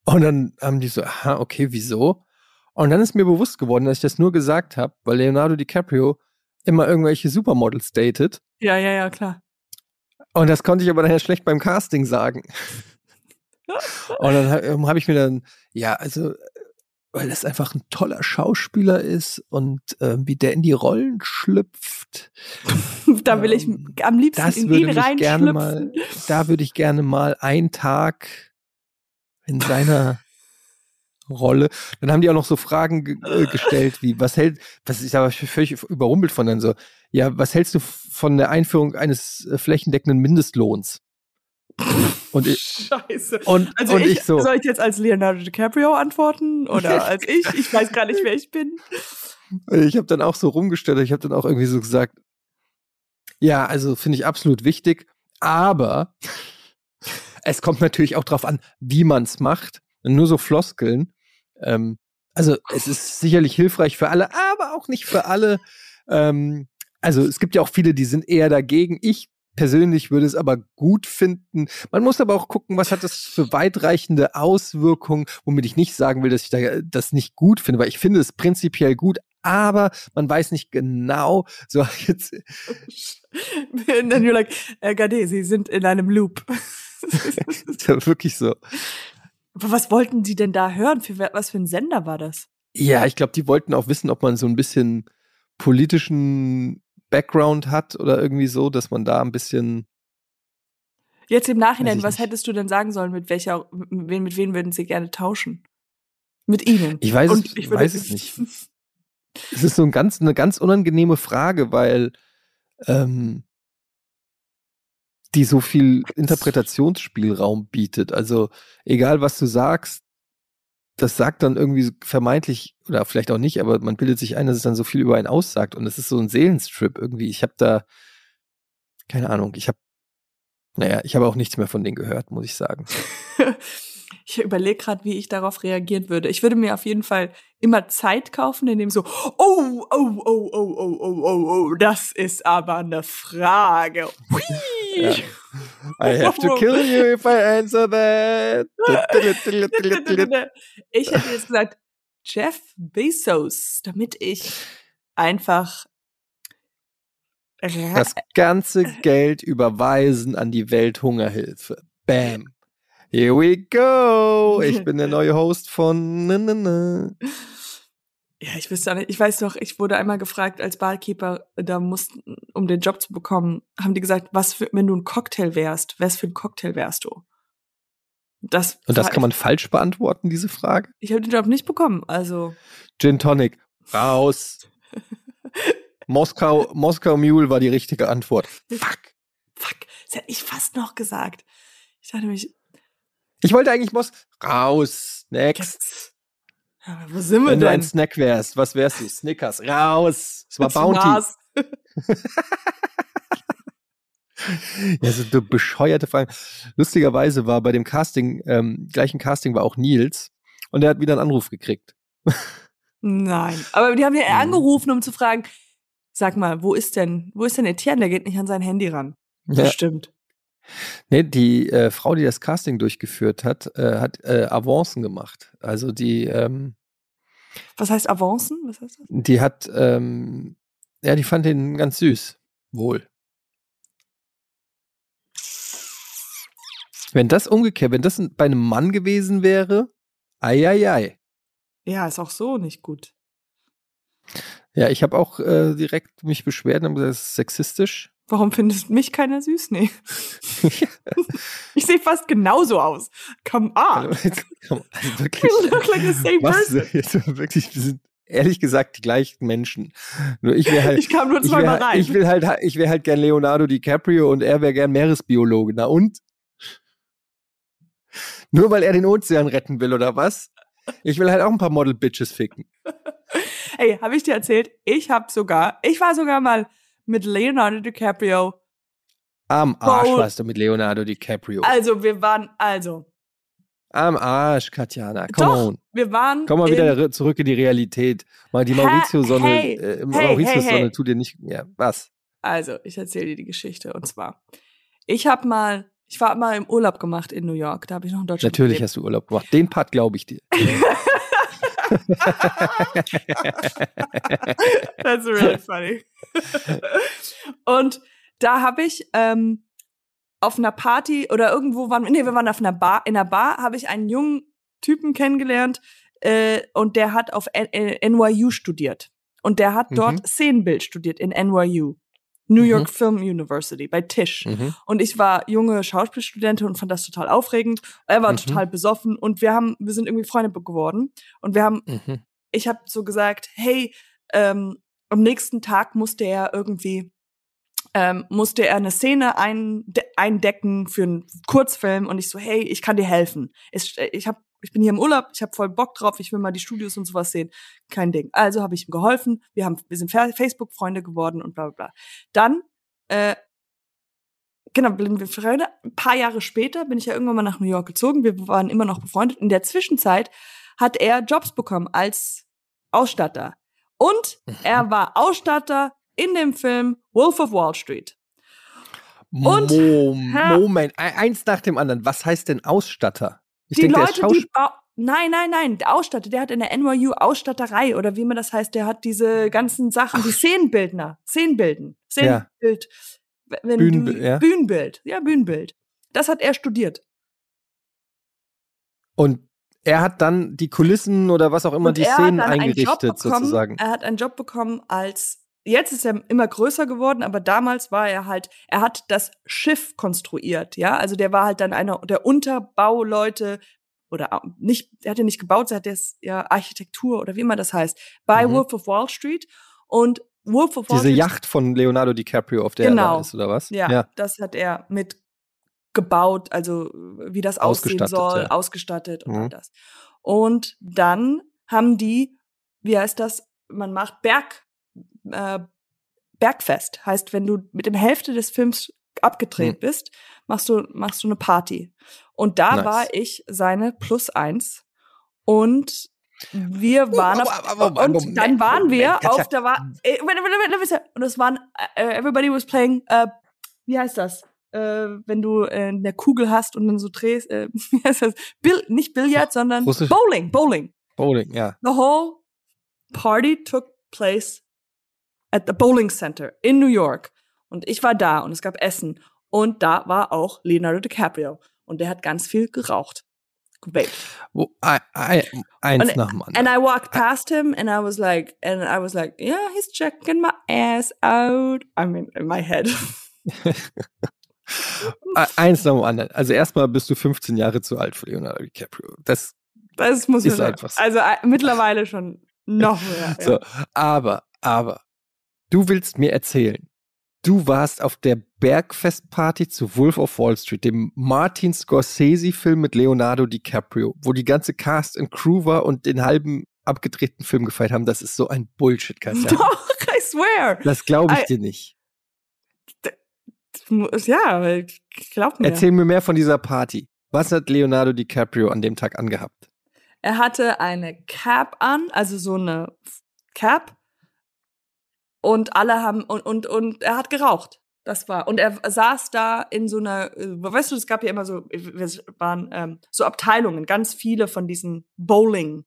Und dann haben die so, aha, okay, wieso? Und dann ist mir bewusst geworden, dass ich das nur gesagt habe, weil Leonardo DiCaprio immer irgendwelche Supermodels datet. Ja, ja, ja, klar. Und das konnte ich aber nachher schlecht beim Casting sagen. Und dann ähm, habe ich mir dann, ja, also weil es einfach ein toller Schauspieler ist und äh, wie der in die Rollen schlüpft. da will ich ähm, am liebsten das in ihn reinschlüpfen. Mal, da würde ich gerne mal einen Tag in seiner Rolle. Dann haben die auch noch so Fragen ge äh, gestellt, wie, was hält, was ist aber völlig überrumpelt von dann so, ja, was hältst du von der Einführung eines äh, flächendeckenden Mindestlohns? Und ich, Scheiße. Und, also und ich, ich so. soll ich jetzt als Leonardo DiCaprio antworten oder als ich? Ich weiß gar nicht, wer ich bin. Ich habe dann auch so rumgestellt, ich habe dann auch irgendwie so gesagt, ja, also finde ich absolut wichtig, aber es kommt natürlich auch drauf an, wie man es macht. Nur so Floskeln. Ähm, also es ist sicherlich hilfreich für alle, aber auch nicht für alle. Ähm, also es gibt ja auch viele, die sind eher dagegen. Ich persönlich würde es aber gut finden. Man muss aber auch gucken, was hat das für weitreichende Auswirkungen, womit ich nicht sagen will, dass ich da, das nicht gut finde, weil ich finde es prinzipiell gut, aber man weiß nicht genau, so jetzt. Then you're like, äh, Gade, Sie sind in einem Loop. Das ist ja wirklich so. Aber was wollten Sie denn da hören? Für was für ein Sender war das? Ja, ich glaube, die wollten auch wissen, ob man so ein bisschen politischen Background hat oder irgendwie so, dass man da ein bisschen. Jetzt im Nachhinein, was nicht. hättest du denn sagen sollen, mit welcher, mit wem, mit wem würden sie gerne tauschen? Mit ihnen. Ich weiß, es, ich weiß es nicht. es ist so ein ganz, eine ganz unangenehme Frage, weil ähm, die so viel Interpretationsspielraum bietet. Also egal, was du sagst, das sagt dann irgendwie vermeintlich, oder vielleicht auch nicht, aber man bildet sich ein, dass es dann so viel über einen aussagt. Und es ist so ein Seelenstrip irgendwie. Ich habe da, keine Ahnung, ich habe, naja, ich habe auch nichts mehr von denen gehört, muss ich sagen. ich überlege gerade, wie ich darauf reagieren würde. Ich würde mir auf jeden Fall immer Zeit kaufen, indem so, oh, oh, oh, oh, oh, oh, oh, oh, das ist aber eine Frage. Ja. I have to kill you if I answer that. ich hätte jetzt gesagt, Jeff Bezos, damit ich einfach das ganze Geld überweisen an die Welthungerhilfe. Bam. Here we go. Ich bin der neue Host von. Na, na, na. Ja, ich wüsste nicht. Ich weiß doch, ich wurde einmal gefragt als Barkeeper, da mussten, um den Job zu bekommen, haben die gesagt, was für, wenn du ein Cocktail wärst, was für ein Cocktail wärst du? Das Und das kann man falsch beantworten, diese Frage? Ich habe den Job nicht bekommen, also. Gin Tonic, raus. Moskau, Moskau Mule war die richtige Antwort. Fuck. Fuck. Das hätte ich fast noch gesagt. Ich dachte mich. Ich wollte eigentlich Mos raus. Next. Ja, wo sind wir Wenn denn? du ein Snack wärst, was wärst du? Snickers, raus. Es war Bounty. ja, so eine bescheuerte Frage. Lustigerweise war bei dem Casting, ähm, gleichen Casting war auch Nils und er hat wieder einen Anruf gekriegt. Nein, aber die haben ja mhm. angerufen, um zu fragen, sag mal, wo ist denn, wo ist denn Etienne? Der geht nicht an sein Handy ran. Ja. Bestimmt. Nee, die äh, Frau, die das Casting durchgeführt hat, äh, hat äh, Avancen gemacht. Also die. Ähm, Was heißt Avancen? Was heißt das? Die hat, ähm, ja, die fand den ganz süß. Wohl. Wenn das umgekehrt, wenn das bei einem Mann gewesen wäre, ei, ei, ei. Ja, ist auch so nicht gut. Ja, ich habe auch äh, direkt mich beschwert und gesagt, das ist sexistisch. Warum findest mich keiner süß? Nee. ich sehe fast genauso aus. Come on. Also wirklich, you look like the same person. wirklich, wir sind ehrlich gesagt die gleichen Menschen. Nur ich wäre halt. Ich kam nur zweimal rein. Ich will halt, ich wäre halt gern Leonardo DiCaprio und er wäre gern Meeresbiologe. Na und? Nur weil er den Ozean retten will oder was? Ich will halt auch ein paar Model Bitches ficken. Hey, habe ich dir erzählt? Ich habe sogar, ich war sogar mal mit Leonardo DiCaprio. Am Arsch warst du mit Leonardo DiCaprio. Also, wir waren, also. Am Arsch, Katjana. Come Doch, on. Wir waren. Komm mal wieder zurück in die Realität. Mal die Maurizio-Sonne. Hey, äh, Maurizio-Sonne hey, hey. tut dir nicht. Ja, was? Also, ich erzähle dir die Geschichte. Und zwar, ich habe mal, ich war mal im Urlaub gemacht in New York. Da habe ich noch in Deutschland. Natürlich gelebt. hast du Urlaub gemacht. Den Part glaube ich dir. That's really funny. Und da habe ich ähm, auf einer Party oder irgendwo waren, nee, wir waren auf einer Bar, in einer Bar habe ich einen jungen Typen kennengelernt äh, und der hat auf N NYU studiert. Und der hat dort mhm. Szenenbild studiert in NYU. New Mhm. York Film University bei Tisch. Mhm. Und ich war junge Schauspielstudentin und fand das total aufregend. Er war Mhm. total besoffen und wir haben, wir sind irgendwie Freunde geworden. Und wir haben, Mhm. ich habe so gesagt, hey, ähm, am nächsten Tag musste er irgendwie, ähm, musste er eine Szene einde eindecken für einen Kurzfilm und ich so, hey, ich kann dir helfen. Ich, ich hab, ich bin hier im Urlaub, ich habe voll Bock drauf, ich will mal die Studios und sowas sehen. Kein Ding. Also habe ich ihm geholfen. Wir haben, wir sind Fa- Facebook-Freunde geworden und bla bla bla. Dann, äh, genau, blieben wir Freunde. Ein paar Jahre später bin ich ja irgendwann mal nach New York gezogen. Wir waren immer noch befreundet. In der Zwischenzeit hat er Jobs bekommen als Ausstatter. Und er war Ausstatter in dem Film Wolf of Wall Street. Und- Mom Ha. Moment, e- eins nach dem anderen. Was heißt denn Ausstatter? Ich die denke, Leute, die Nein, nein, nein, der Ausstatter, der hat in der NYU Ausstatterei oder wie man das heißt, der hat diese ganzen Sachen, die Szenenbildner, Szenenbilden, Ja. Szenenbild, wenn Bühnenbild, du, ja. Bühnenbild, ja, Bühnenbild. Das hat er studiert. Und er hat dann die Kulissen oder was auch immer, Und die er Szenen hat dann einen Job eingerichtet, bekommen, sozusagen. Er hat einen Job bekommen als, jetzt ist er immer größer geworden, aber damals war er halt, er hat das Schiff konstruiert, ja, also der war halt dann einer der Unterbauleute oder nicht, er hat ja nicht gebaut, er hat jetzt ja Architektur oder wie immer das heißt, bei Mhm. Wolf of Wall Street und Wolf of Wall Diese Street Yacht von Leonardo DiCaprio, auf der er Genau. da ist, oder was? Ja, das hat er mit gebaut, also wie das aussehen Ausgestattet, soll, ja. ausgestattet und Mhm. all das. Und dann haben die, wie heißt das? Man macht Berg, äh, Bergfest. Heißt, wenn du mit dem Hälfte des Films abgedreht Mhm. bist, machst du, machst du eine Party. Und da Nice. war ich seine Plus eins. Und wir waren auf, aber- aber- aber- und dann waren wir Moment, Katja. auf der war äh, und es waren äh, everybody was playing äh, wie heißt das äh, wenn du eine Kugel hast und dann so drehst wie heißt das Bill, nicht Billard sondern Russisch- Bowling Bowling Bowling, ja. the whole party took place at the bowling center in New York und ich war da und es gab Essen und da war auch Leonardo DiCaprio und der hat ganz viel geraucht Wo, ei- ei- eins Und- nach dem anderen. And I walked past him and I was like, and I was like, yeah, he's checking my ass out. I mean, in my head. Ei- eins nach dem anderen. Also erstmal bist du 15 Jahre zu alt für Leonardo DiCaprio. Das Das muss Ist sagen. einfach so. Also äh, mittlerweile schon noch mehr. so. Ja. Aber, aber, du willst mir erzählen, du warst auf der Bergfestparty zu Wolf of Wall Street, dem Martin Scorsese-Film mit Leonardo DiCaprio, wo die ganze Cast and Crew war und den halben abgedrehten Film gefeiert haben. Das ist so ein Bullshit, Katja. Doch, I swear. Das glaube ich I- dir nicht. Ja, ich glaub mir. Erzähl mir mehr von dieser Party. Was hat Leonardo DiCaprio an dem Tag angehabt? Er hatte eine Cap an, also so eine Cap. Und alle haben, und, und, und er hat geraucht. Das war. Und er saß da in so einer, äh, weißt du, es gab ja immer so, wir waren ähm, so Abteilungen, ganz viele von diesen Bowling.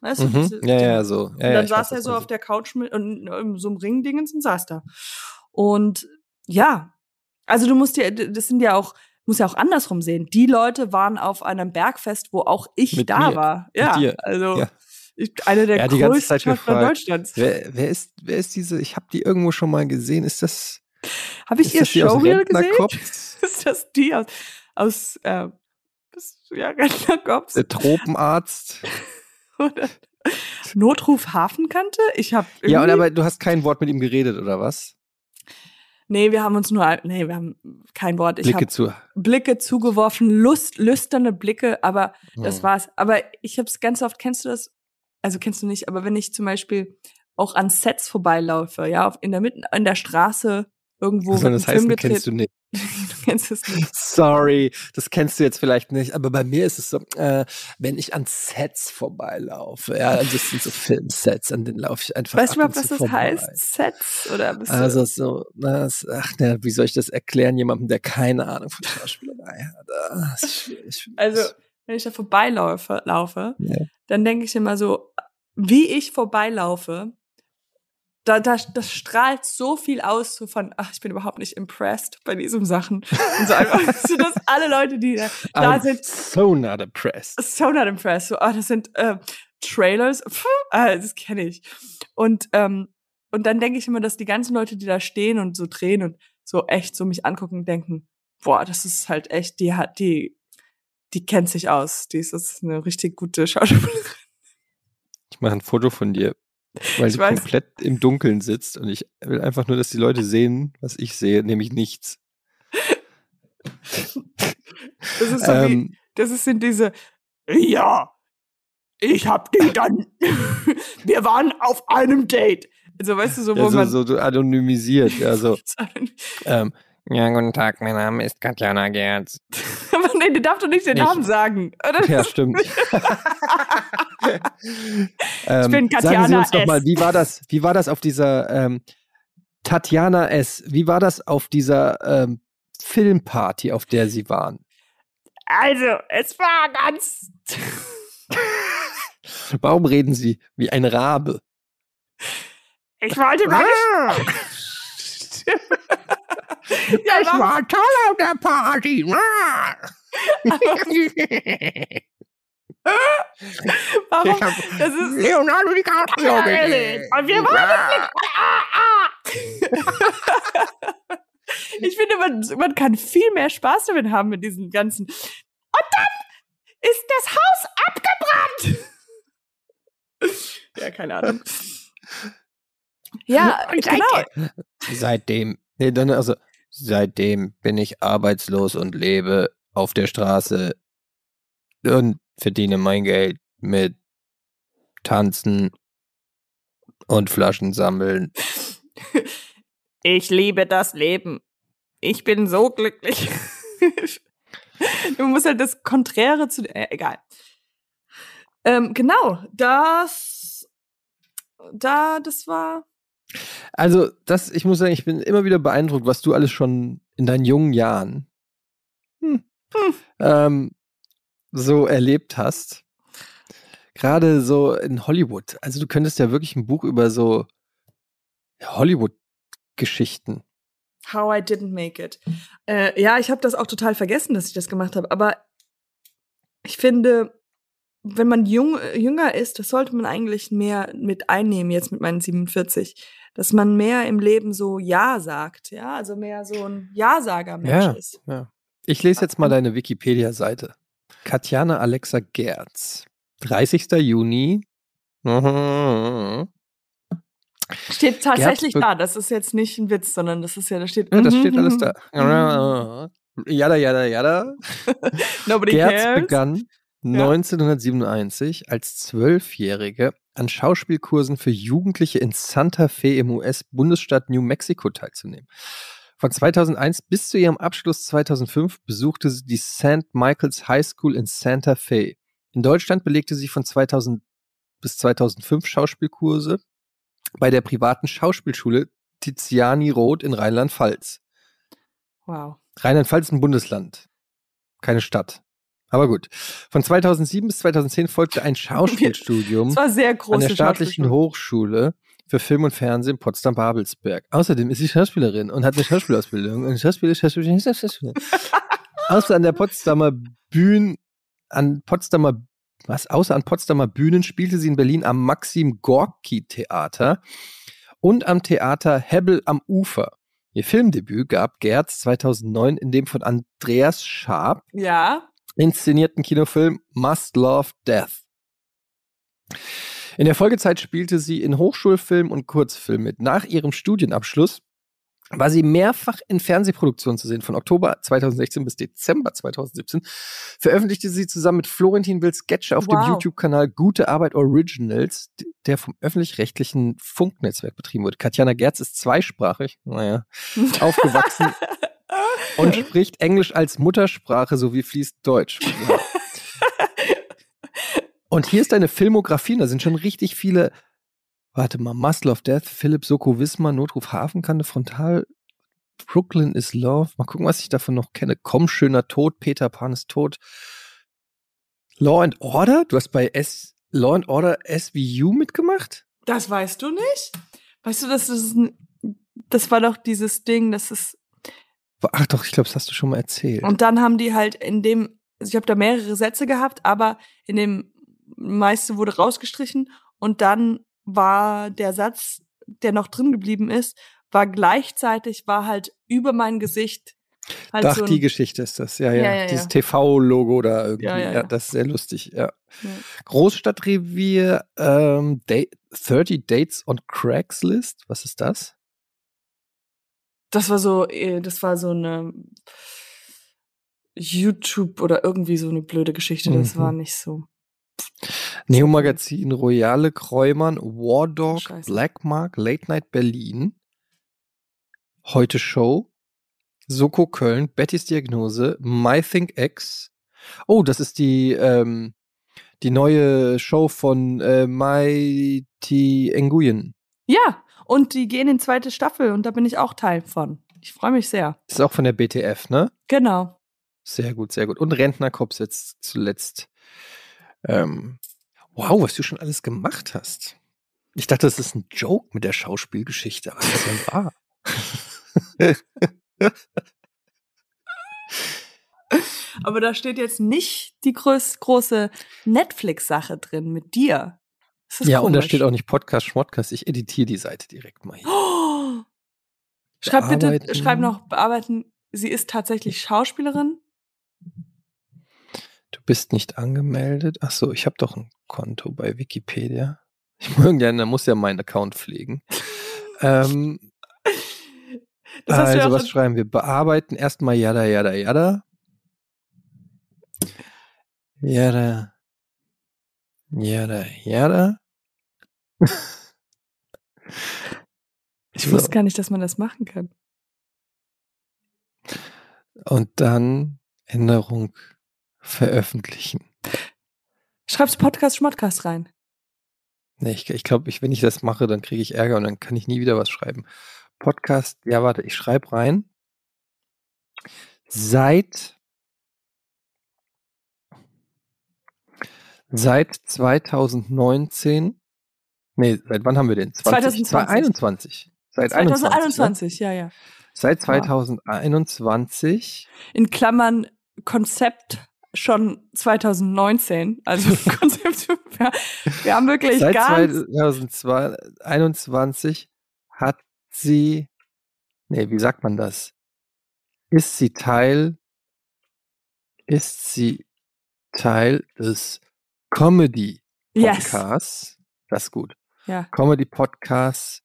Weißt du, Mhm. diese- Ja, ja, so. Ja, und dann saß er so auf der Couch mit und in so einem Ringdingens und saß da. Und ja, also du musst ja, das sind ja auch, muss ja auch andersrum sehen. Die Leute waren auf einem Bergfest, wo auch ich Mit da mir. war. Mit Ja, dir. also Ja. Eine der Er hat die ganze größten Zeit Schauspieler gefragt, Deutschlands. Wer, wer, ist, wer ist diese? Ich habe die irgendwo schon mal gesehen. Ist das, Habe ich ihr Showreel gesehen? Ist das die aus, aus äh, ja, Rentnerkops? Der Tropenarzt? Oder Notruf Hafenkante? Ich habe ja, und aber du hast kein Wort mit ihm geredet, oder was? Nee, wir haben uns nur, nee, wir haben kein Wort. Ich Blicke habe zu. Blicke zugeworfen, Lust, lüsterne Blicke, aber das Hm. war's. Aber ich habe es ganz oft, kennst du das? Also kennst du nicht, aber wenn ich zum Beispiel auch an Sets vorbeilaufe, ja, in der Mitte, in der Straße irgendwo soll wird das Film heißen, kennst du nicht. du kennst es nicht. Sorry, das kennst du jetzt vielleicht nicht, aber bei mir ist es so, äh, wenn ich an Sets vorbeilaufe, ja, also es sind so Filmsets, an denen laufe ich einfach Weißt du überhaupt, was das vorbei. heißt? Sets oder bist Also so, na, es- ach ne, wie soll ich das erklären, jemandem, der keine Ahnung von Schauspielerei hat? Ah, Das ist schwierig. Also, wenn ich da vorbeilaufe, laufe, Ja. dann denke ich immer so, wie ich vorbeilaufe, da, da, das strahlt so viel aus, so von, ach, ich bin überhaupt nicht impressed bei diesen Sachen. Und so einfach, so, dass alle Leute, die da, da sind, so not impressed. so not impressed. So, ah, das sind äh, Trailers, Puh, ah, das kenne ich. Und ähm, und dann denke ich immer, dass die ganzen Leute, die da stehen und so drehen und so echt so mich angucken und denken, boah, das ist halt echt, die hat, die, die kennt sich aus. Die ist, ist eine richtig gute Schauspielerin. Ich mache ein Foto von dir, weil Ich du weiß. komplett im Dunkeln sitzt und ich will einfach nur, dass die Leute sehen, was ich sehe, nämlich nichts. Das ist so wie, Ähm, das ist sind diese, ja, ich hab die dann, wir waren auf einem Date. Also weißt du, so, wo ja, so, man, so anonymisiert, ja, so. Ähm, ja, guten Tag, mein Name ist Katjana Gerz. aber nee, der darf doch nicht den Ich- Namen sagen. Oder? Ja, stimmt. ähm, bin Sagen Sie Katjana uns doch mal, wie war das, wie war das auf dieser ähm, Tatjana S., wie war das auf dieser ähm, Filmparty, auf der Sie waren? Also, es war ganz, Warum reden Sie wie ein Rabe? ich wollte meine ja, warum, war toll auf der Party. warum, das ist, Leonardo DiCaprio Und wir waren Ich finde, man, man kann viel mehr Spaß damit haben mit diesen ganzen. Und dann ist das Haus abgebrannt. ja, keine Ahnung. Ja, genau. Seitdem, nee, dann also, seitdem bin ich arbeitslos und lebe auf der Straße und verdiene mein Geld mit Tanzen und Flaschen sammeln. Ich liebe das Leben. Ich bin so glücklich. du musst halt das Konträre zu. Äh, egal. Ähm, genau, das. Da, das war. Also, das, ich muss sagen, ich bin immer wieder beeindruckt, was du alles schon in deinen jungen Jahren hm, Hm. ähm, so erlebt hast. Gerade so in Hollywood. Also, du könntest ja wirklich ein Buch über so Hollywood-Geschichten. How I didn't make it. Äh, ja, ich habe das auch total vergessen, dass ich das gemacht habe. Aber ich finde, wenn man jung, äh, jünger ist, das sollte man eigentlich mehr mit einnehmen, jetzt mit meinen 47. Dass man mehr im Leben so Ja sagt, ja, also mehr so ein Ja-Sager-Mensch Ja. ist. Ja. Ich lese jetzt mal deine Wikipedia-Seite. Katjana Alexa Gerz. 30. Juni. Mhm. Steht tatsächlich da. Das ist jetzt nicht ein Witz, sondern das ist ja, da steht. Ja, das steht alles da. Mhm. Jada, jada, jada. Nobody Gerz cares. begann 1997 als Zwölfjährige an Schauspielkursen für Jugendliche in Santa Fe im US-Bundesstaat New Mexico teilzunehmen. Von 2001 bis zu ihrem Abschluss 2005 besuchte sie die St. Michael's High School in Santa Fe. In Deutschland belegte sie von 2000 bis 2005 Schauspielkurse bei der privaten Schauspielschule Tiziani Roth in Rheinland-Pfalz. Wow. Rheinland-Pfalz ist ein Bundesland, keine Stadt. Aber gut. Von 2007 bis 2010 folgte ein Schauspielstudium an der staatlichen Hochschule für Film und Fernsehen Potsdam-Babelsberg. Außerdem ist sie Schauspielerin und hat eine Schauspielausbildung. Und Schauspieler, Schauspieler, Schauspieler. Außer an der Potsdamer Bühnen, an Potsdamer, was? Außer an Potsdamer Bühnen spielte sie in Berlin am Maxim Gorki Theater und am Theater Hebbel am Ufer. Ihr Filmdebüt gab Gerz 2009 in dem von Andreas Schaap Ja. Inszenierten Kinofilm Must Love Death. In der Folgezeit spielte sie in Hochschulfilmen und Kurzfilmen mit. Nach ihrem Studienabschluss war sie mehrfach in Fernsehproduktionen zu sehen. Von Oktober 2016 bis Dezember 2017 veröffentlichte sie zusammen mit Florentin Will Sketche auf dem Wow. YouTube-Kanal Gute Arbeit Originals, der vom öffentlich-rechtlichen Funknetzwerk betrieben wird. Katjana Gerz ist zweisprachig, naja, aufgewachsen und spricht Englisch als Muttersprache sowie fließt Deutsch. Ja. Und hier ist deine Filmografie, da sind schon richtig viele. Warte mal, Muscle of Death, Philipp Soko Wismar, Notruf Hafenkante, Frontal, Brooklyn is Love. Mal gucken, was ich davon noch kenne. Komm, schöner Tod, Peter Pan ist tot. Law and Order? Du hast bei S Law and Order SVU mitgemacht? Das weißt du nicht? Weißt du, das ist ein, das war doch dieses Ding, das ist Ach doch, ich glaube, das hast du schon mal erzählt. und dann haben die halt in dem also ich habe da mehrere Sätze gehabt, aber in dem meiste wurde rausgestrichen und dann war der Satz der noch drin geblieben ist, war gleichzeitig, war halt über mein Gesicht halt Ach, so die Geschichte ist das. Ja, ja. Ja, ja, Dieses ja. TV-Logo da irgendwie. Ja, das ist sehr lustig, ja. Großstadtrevier, ähm, Date, 30 Dates on Craigslist. Was ist das? Das war so, äh, das war so eine YouTube oder irgendwie so eine blöde Geschichte. Das Mhm. war nicht so. Neo Magazin, Royale Kräumann, War Dog, Scheiße. Blackmark, Late Night Berlin, Heute Show, Soko Köln, Bettys Diagnose, My Think X. Oh, das ist die, ähm, die neue Show von äh, Mighty Nguyen. Ja, und die gehen in zweite Staffel und da bin ich auch Teil von. Ich freue mich sehr. Das ist auch von der BTF, ne? Genau. Sehr gut, sehr gut. Und Rentnerkops jetzt zuletzt. Ähm, wow, was du schon alles gemacht hast. Ich dachte, das ist ein Joke mit der Schauspielgeschichte, aber das ist ja wahr. Aber da steht jetzt nicht die groß, große Netflix-Sache drin mit dir. Ja, und da komisch. steht auch nicht Podcast, Schmodcast. Ich editiere die Seite direkt mal hier. Oh! Schreib bitte, schreib noch bearbeiten. Sie ist tatsächlich Schauspielerin. Du bist nicht angemeldet. Ach so, ich habe doch ein Konto bei Wikipedia. Ich irgendeiner muss ja meinen Account pflegen. ähm, ja also, auch was schreiben wir? Bearbeiten erstmal Jada, Jada, Jada. Jada. Jada, Jada. Ich wusste gar nicht, dass man das machen kann. Und dann Änderung veröffentlichen. Schreib's Podcast Schmodcast rein. Nee, ich, ich glaube, wenn ich das mache, dann kriege ich Ärger und dann kann ich nie wieder was schreiben. Podcast, ja, warte, ich schreibe rein. Seit seit 2019, nee, seit wann haben wir den? 20, 2020. 2021. Seit 21, ne? 2021, ja, ja. Seit 2021 In Klammern Konzept schon 2019. Also Konzept, wir, wir haben wirklich Seit ganz 2021 hat sie, nee, wie sagt man das? Ist sie Teil, ist sie Teil des Comedy yes. Podcasts? Das ist gut. Ja. Comedy Podcast,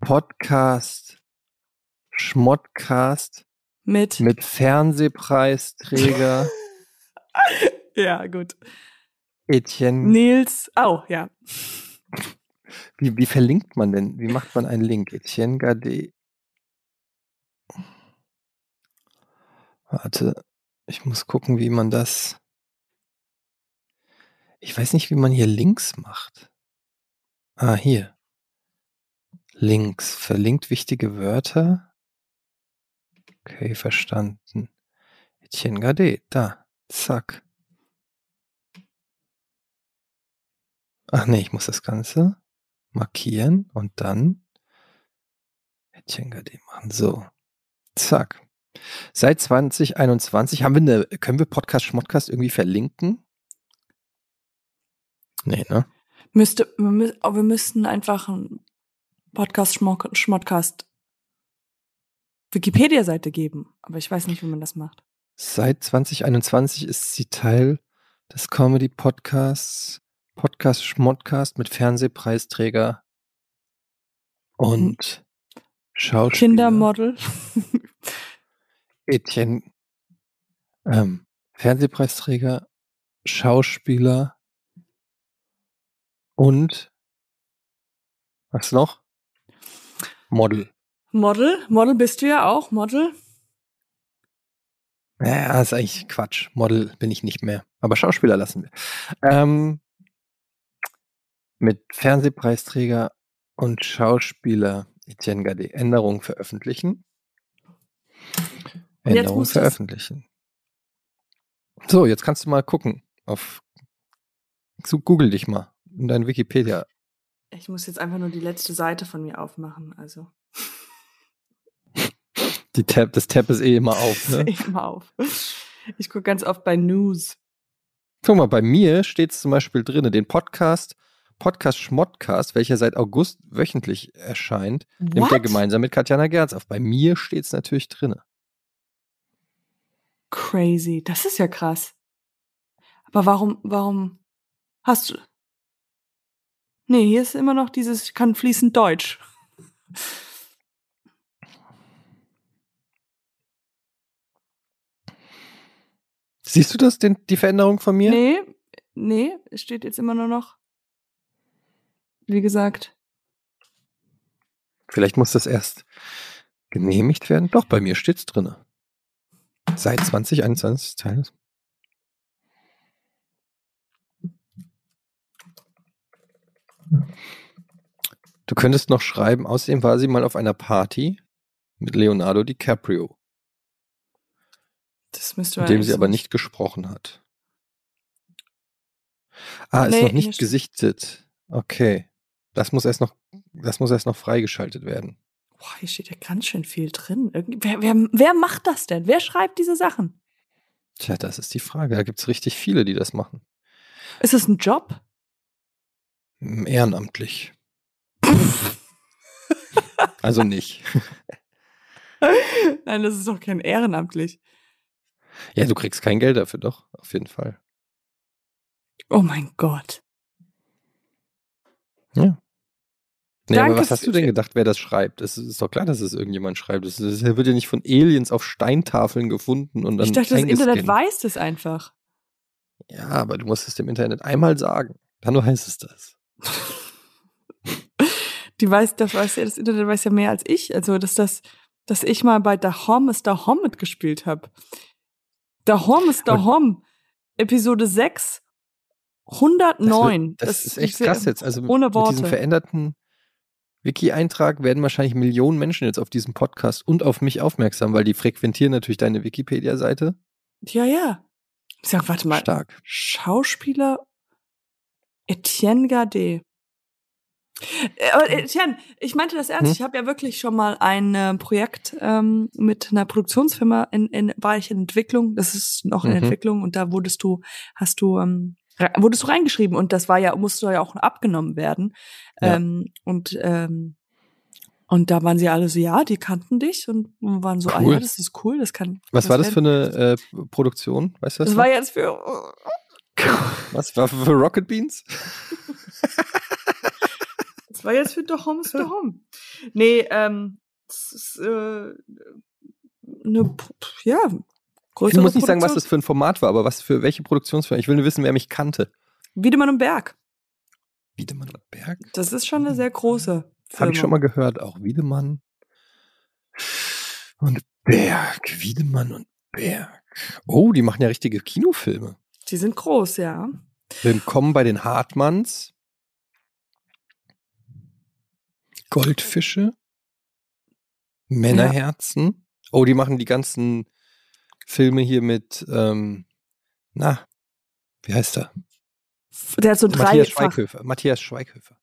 Podcast, Schmottcast Mit. mit Fernsehpreisträger Ja, gut. Etienne. Nils. Oh, ja. Wie, wie verlinkt man denn? Wie macht man einen Link? Etienne Gade. Warte, ich muss gucken, wie man das. Ich weiß nicht, wie man hier Links macht. Ah, hier. Links. Verlinkt wichtige Wörter. Okay, verstanden. Etienne Gade. Da. Zack. Ach nee, ich muss das Ganze markieren und dann Etienne Gade machen. So. Zack. Seit 2021 haben wir eine, können wir Podcast Schmodcast irgendwie verlinken? Nee, ne? Müsste, wir, oh, wir müssten einfach einen Podcast Schmodcast Wikipedia-Seite geben. Aber ich weiß nicht, wie man das macht. Seit 2021 ist sie Teil des Comedy Podcasts, Podcast Schmodcast mit Fernsehpreisträger und Schauspieler. Kindermodel. Etienne, ähm, Fernsehpreisträger, Schauspieler und was noch? Model. Model. Model bist du ja auch. Model. Ja, ist eigentlich Quatsch. Model bin ich nicht mehr. Aber Schauspieler lassen wir. Ähm, mit Fernsehpreisträger und Schauspieler Etienne Gade Änderungen veröffentlichen. Änderungen veröffentlichen. So, jetzt kannst du mal gucken auf so, Google dich mal in dein Wikipedia. Ich muss jetzt einfach nur die letzte Seite von mir aufmachen. Also. Die Tab, das Tab ist eh immer auf. Ne? Ich mal auf. Ich gucke ganz oft bei News. Guck mal, bei mir steht es zum Beispiel drin, den Podcast Podcast Schmottcast, welcher seit August wöchentlich erscheint, nimmt er What? gemeinsam mit Katjana Gerz auf. Bei mir steht es natürlich drinne. Crazy. Das ist ja krass. Aber warum, warum hast du. Nee, hier ist immer noch dieses, ich kann fließend Deutsch. Siehst du das, den, die Veränderung von mir? Nee, nee, es steht jetzt immer nur noch. Wie gesagt. Vielleicht muss das erst genehmigt werden. Doch, bei mir steht's drinne. Seit 2021 Teil. Du könntest noch schreiben, außerdem war sie mal auf einer Party mit Leonardo DiCaprio, Das müsste mit dem sie aber nicht gesprochen hat. Ah, ist Nee, noch hier nicht gesichtet. Okay. Das muss erst noch, das muss erst noch freigeschaltet werden. Boah, hier steht ja ganz schön viel drin. Wer, wer, wer macht das denn? Wer schreibt diese Sachen? Tja, das ist die Frage. Da gibt's richtig viele, die das machen. Ist das ein Job? Ehrenamtlich. Also nicht. Nein, das ist doch kein ehrenamtlich. Ja, du kriegst kein Geld dafür, doch, auf jeden Fall. Oh mein Gott. Ja. Nee, Danke aber was hast du denn gedacht, wer das schreibt? Es ist doch klar, dass es irgendjemand schreibt. Es es wird ja nicht von Aliens auf Steintafeln gefunden und dann Ich dachte, das. Internet weiß das einfach. Ja, aber du musst es dem Internet einmal sagen. Dann weiß es das. Die weiß, das weiß ja, das Internet weiß ja mehr als ich. Also, dass das, dass ich mal bei Da Hom ist Da Hom mitgespielt habe. Da Hom ist Da Und- Hom. Episode 6, 109. Das, das, ist echt krass jetzt. Also ohne mit diesem Worte. veränderten Wiki-Eintrag werden wahrscheinlich Millionen Menschen jetzt auf diesen Podcast und auf mich aufmerksam, weil die frequentieren natürlich deine Wikipedia-Seite. Ja, ja. Ich sag, warte mal. Stark. Schauspieler Etienne Gade. Äh, Aber Etienne, ich meinte das ernst. Hm? Ich habe ja wirklich schon mal ein äh, Projekt ähm, mit einer Produktionsfirma in, in war ich in Entwicklung. Das ist noch in Mhm. Entwicklung und da wurdest du, hast du, ähm, wurdest du reingeschrieben und das war ja, musste ja auch abgenommen werden. Ja. Ähm, und ähm, und da waren sie alle so, ja, die kannten dich und waren so, ah Cool. ja, das ist cool, das kann. Was war das für eine äh, Produktion? Weißt du das? Das noch? war jetzt für. Was war für Rocket Beans? Das war jetzt für The Home is the Home. Nee, ähm, das ist, äh, eine, ja, größere Ich muss nicht sagen, was das für ein Format war, aber was für welche Produktionsfirma. Ich will nur wissen, wer mich kannte. Wiedemann und Berg. Wiedemann und Berg? Das ist schon eine sehr große. Habe ich schon mal gehört, auch Wiedemann und Berg. Wiedemann und Berg. Oh, die machen ja richtige Kinofilme. Die sind groß, ja. Willkommen bei den Hartmanns. Goldfische. Männerherzen. Oh, die machen die ganzen Filme hier mit, ähm, na, wie heißt er? Der hat so drei Matthias Schweighöfer. Matthias Schweighöfer.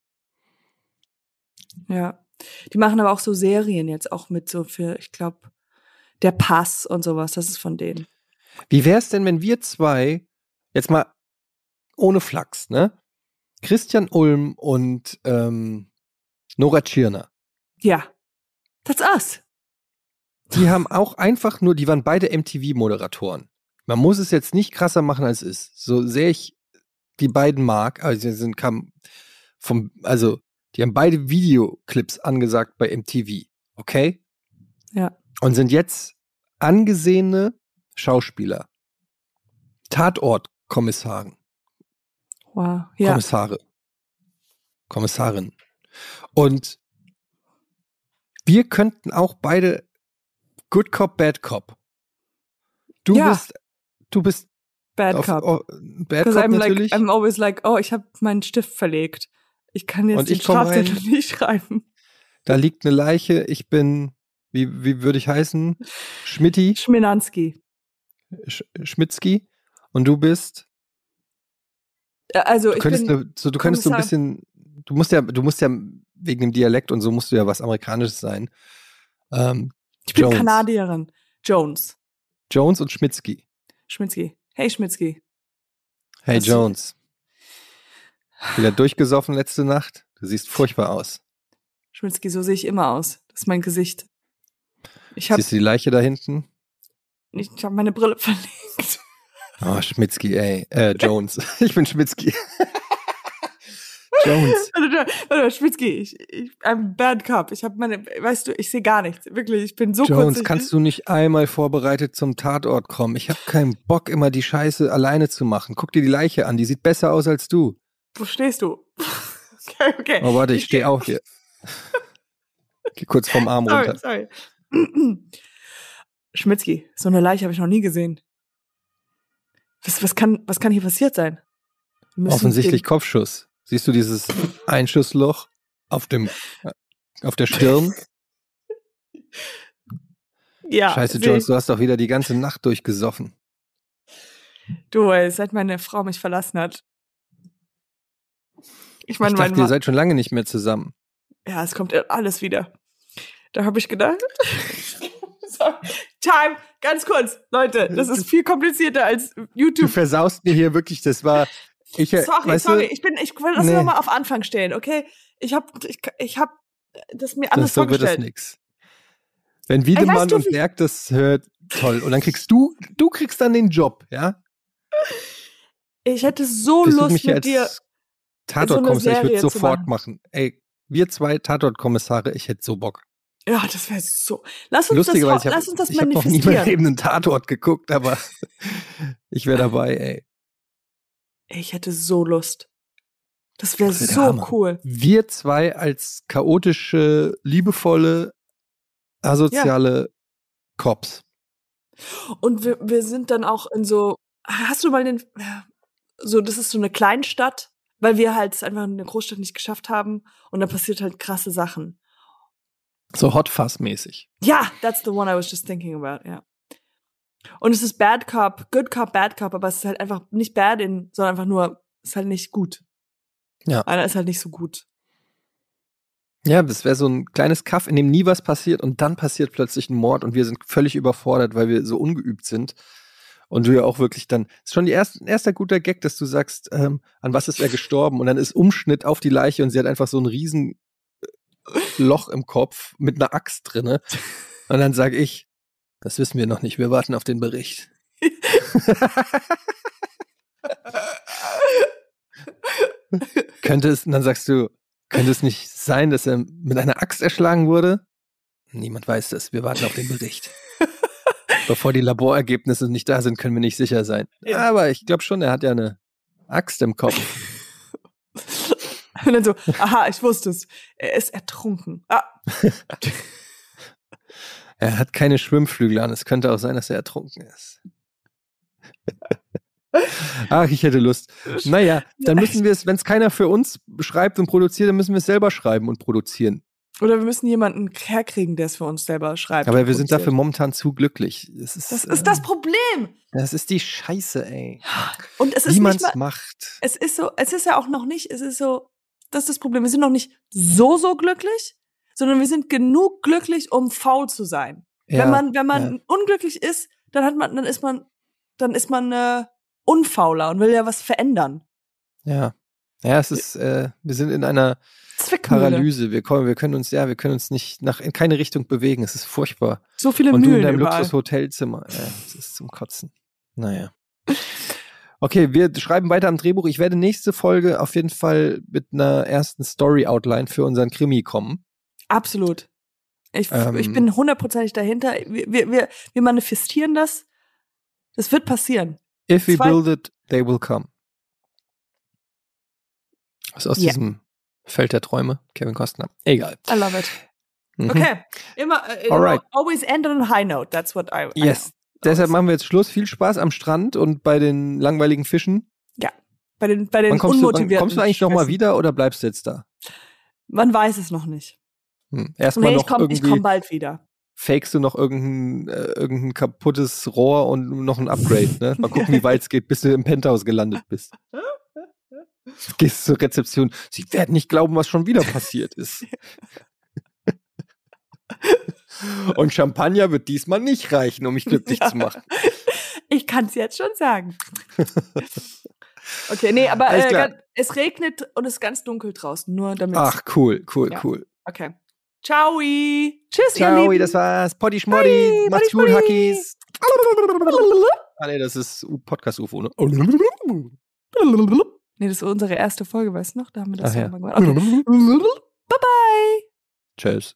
Ja. Die machen aber auch so Serien jetzt auch mit so für, ich glaube, der Pass und sowas. Das ist von denen. Wie wär's denn, wenn wir zwei jetzt mal ohne Flachs, ne? Christian Ulm und ähm, Nora Tschirner. Ja. That's us. Die haben auch einfach nur, die waren beide MTV-Moderatoren. Man muss es jetzt nicht krasser machen, als es ist. So sehr ich die beiden mag, also sie sind kam vom, also die haben beide Videoclips angesagt bei MTV, okay? Ja. Und sind jetzt angesehene Schauspieler. Tatortkommissaren. Wow. Ja. Kommissare. Kommissarin. Und wir könnten auch beide Good Cop, Bad Cop. Du Ja. bist, du bist Bad auf, Cup. oh, Bad Because Cop I'm natürlich. like, I'm always like, oh, ich habe meinen Stift verlegt. Ich kann jetzt Und den. Strafzettel nicht schreiben. da liegt eine Leiche. Ich bin, wie, wie würde ich heißen? Schmitti, Schminanski. Sch Schmitzki. Und du bist, Also du ich könntest, eine, so, du könntest so ein bisschen, du musst ja, du musst ja wegen dem Dialekt und so musst du ja was Amerikanisches sein. Ähm, ich bin Jones. Kanadierin. Jones. Jones und Schmitzki. Schmitzki. Hey Schmitzki. Hey Was- Jones. Wieder durchgesoffen letzte Nacht. Du siehst furchtbar aus. Schmitzki, so sehe ich immer aus. Das ist mein Gesicht. Ich habe Siehst du die Leiche da hinten? ich hab meine Brille verlegt. Oh, Schmitzki, ey. Äh, Jones. Ich bin Schmitzki. Jones. Warte, warte, Schmitzki, ich, ich, I'm bad cop. Ich habe meine, weißt du, ich sehe gar nichts. Wirklich, ich bin so Jones, kannst du nicht einmal vorbereitet zum Tatort kommen? Ich habe keinen Bock, immer die Scheiße alleine zu machen. Guck dir die Leiche an, die sieht besser aus als du. Wo stehst du? okay, okay. Oh, warte, ich stehe auf hier. Geh kurz vom Arm Sorry, runter. sorry. Schmitzki, so eine Leiche habe ich noch nie gesehen. Was, was, kann, was kann hier passiert sein? Offensichtlich Kopfschuss. Siehst du dieses Einschussloch auf dem, äh, auf der Stirn? Den, ja, Scheiße, Jones, ich. du hast doch wieder die ganze Nacht durchgesoffen. Du, ey, seit meine Frau mich verlassen hat. Ich Ich meine, mein dachte, ihr Mann. seid schon lange nicht mehr zusammen. Ja, es kommt alles wieder. Da habe ich gedacht. Time, ganz kurz, Leute, das ist viel komplizierter als Du YouTube. versaust mir hier wirklich, das war. Ich, äh, Sorry, sorry, Du, ich bin, ich will das Nee. nur mal auf Anfang stellen, okay? Ich habe, ich, ich habe das mir das, anders so wird das vorgestellt. nix. Wenn Wiedemann du, und Berg das hört, toll. Und dann kriegst du, du kriegst dann den Job, ja? Ich hätte so Versuch Lust mich mit dir. Tatortkommissar, ich würde sofort machen. machen. Ey, wir zwei Tatortkommissare, ich hätte so Bock. Ja, das wäre so. Lass uns das, Lustigerweise, ich lass uns das habe hab noch nie mein manifestieren. Leben einen Tatort geguckt, aber ich wäre dabei, ey. Ich hätte so Lust. Das wäre Das wär so cool. Wir zwei als chaotische, liebevolle, asoziale Cops. Und wir, wir sind dann auch in so. Hast du mal den. So, das ist so eine Kleinstadt, weil wir halt einfach in der Großstadt nicht geschafft haben. Und da passiert halt krasse Sachen. So Hot Fuzz-mäßig. Ja, that's the one I was just thinking about, ja. Und es ist Bad Cop, Good Cop, Bad Cop, aber es ist halt einfach nicht bad in, sondern einfach nur, es ist halt nicht gut. Ja. Einer ist halt nicht so gut. Ja, das wäre so ein kleines Kaff, in dem nie was passiert und dann passiert plötzlich ein Mord und wir sind völlig überfordert, weil wir so ungeübt sind. Und du ja auch wirklich dann, ist schon die erste, ein erster guter Gag, dass du sagst, ähm, an was ist er gestorben? Und dann ist Umschnitt auf die Leiche und sie hat einfach so ein riesen Loch im Kopf mit einer Axt drinne. Und dann sage ich, das wissen wir noch nicht, wir warten auf den Bericht. könnte es, und dann sagst du, könnte es nicht sein, dass er mit einer Axt erschlagen wurde? Niemand weiß das, wir warten auf den Bericht. Bevor die Laborergebnisse nicht da sind, können wir nicht sicher sein. Aber ich glaube schon, er hat ja eine Axt im Kopf. Und dann so, aha, ich wusste es. Er ist ertrunken. Ah, Er hat keine Schwimmflügel an. Es könnte auch sein, dass er ertrunken ist. Ach, ich hätte Lust. Naja, dann müssen wir es, wenn es keiner für uns schreibt und produziert, dann müssen wir es selber schreiben und produzieren. Oder wir müssen jemanden herkriegen, der es für uns selber schreibt. Aber wir sind dafür momentan zu glücklich. Das ist, Das ist das äh, Problem. Das ist die Scheiße, ey. Und es ist Wie man es macht. es ist so, es ist ja auch noch nicht, es ist so, das ist das Problem. Wir sind noch nicht so, so glücklich, sondern wir sind genug glücklich, um faul zu sein. wenn man, wenn man unglücklich ist, dann hat man, dann ist man, dann ist man äh, unfauler und will ja was verändern. Ja. Ja, es ist, äh, wir sind in einer. Paralyse. Wir kommen, wir können uns, ja, wir können uns nicht nach in keine Richtung bewegen. Es ist furchtbar. So viele Und du in Mühlen deinem. Luxushotelzimmer. Ja, es ist zum Kotzen. Naja. Okay, wir schreiben weiter am Drehbuch. Ich werde nächste Folge auf jeden Fall mit einer ersten Story-Outline für unseren Krimi kommen. Absolut. Ich, Ähm. ich bin hundertprozentig dahinter. Wir, wir, wir, wir manifestieren das. Das wird passieren. If we Zwei- build it, they will come. Was aus Ja. diesem Feld der Träume? Kevin Costner. Egal. I love it. Mhm. Okay. Immer, äh, Alright. always end on a high note. That's what I, I Yes. know. Deshalb machen wir jetzt Schluss. Viel Spaß am Strand und bei den langweiligen Fischen. Bei den, bei den Wann kommst, du, unmotivierten. kommst du eigentlich nochmal wieder oder bleibst du jetzt da? Man weiß es noch nicht. Hm. Erstmal Nee, noch ich komme komm bald wieder. fakest du noch irgendein, äh, irgendein kaputtes Rohr und noch ein Upgrade, ne? Mal gucken, wie weit es geht, bis du im Penthouse gelandet bist. Gehst zur Rezeption. Sie werden nicht glauben, was schon wieder passiert ist. Und Champagner wird diesmal nicht reichen, um mich glücklich Ja. zu machen. Ich kann es jetzt schon sagen. Okay, nee, aber äh, es regnet und es ist ganz dunkel draußen. Nur damit. Ach, cool, cool, Ja. cool. Okay. Ciao. Tschüss, ihr Ciao, Lieben. das war's. Potti Schmoddi. Macht's gut. Hackies. Ah, nee, das ist Podcast-UFO, ne? Nee, das war unsere erste Folge, weißt du noch? Da haben wir das Ach ja. mal gemacht. Okay. Bye bye. Tschüss.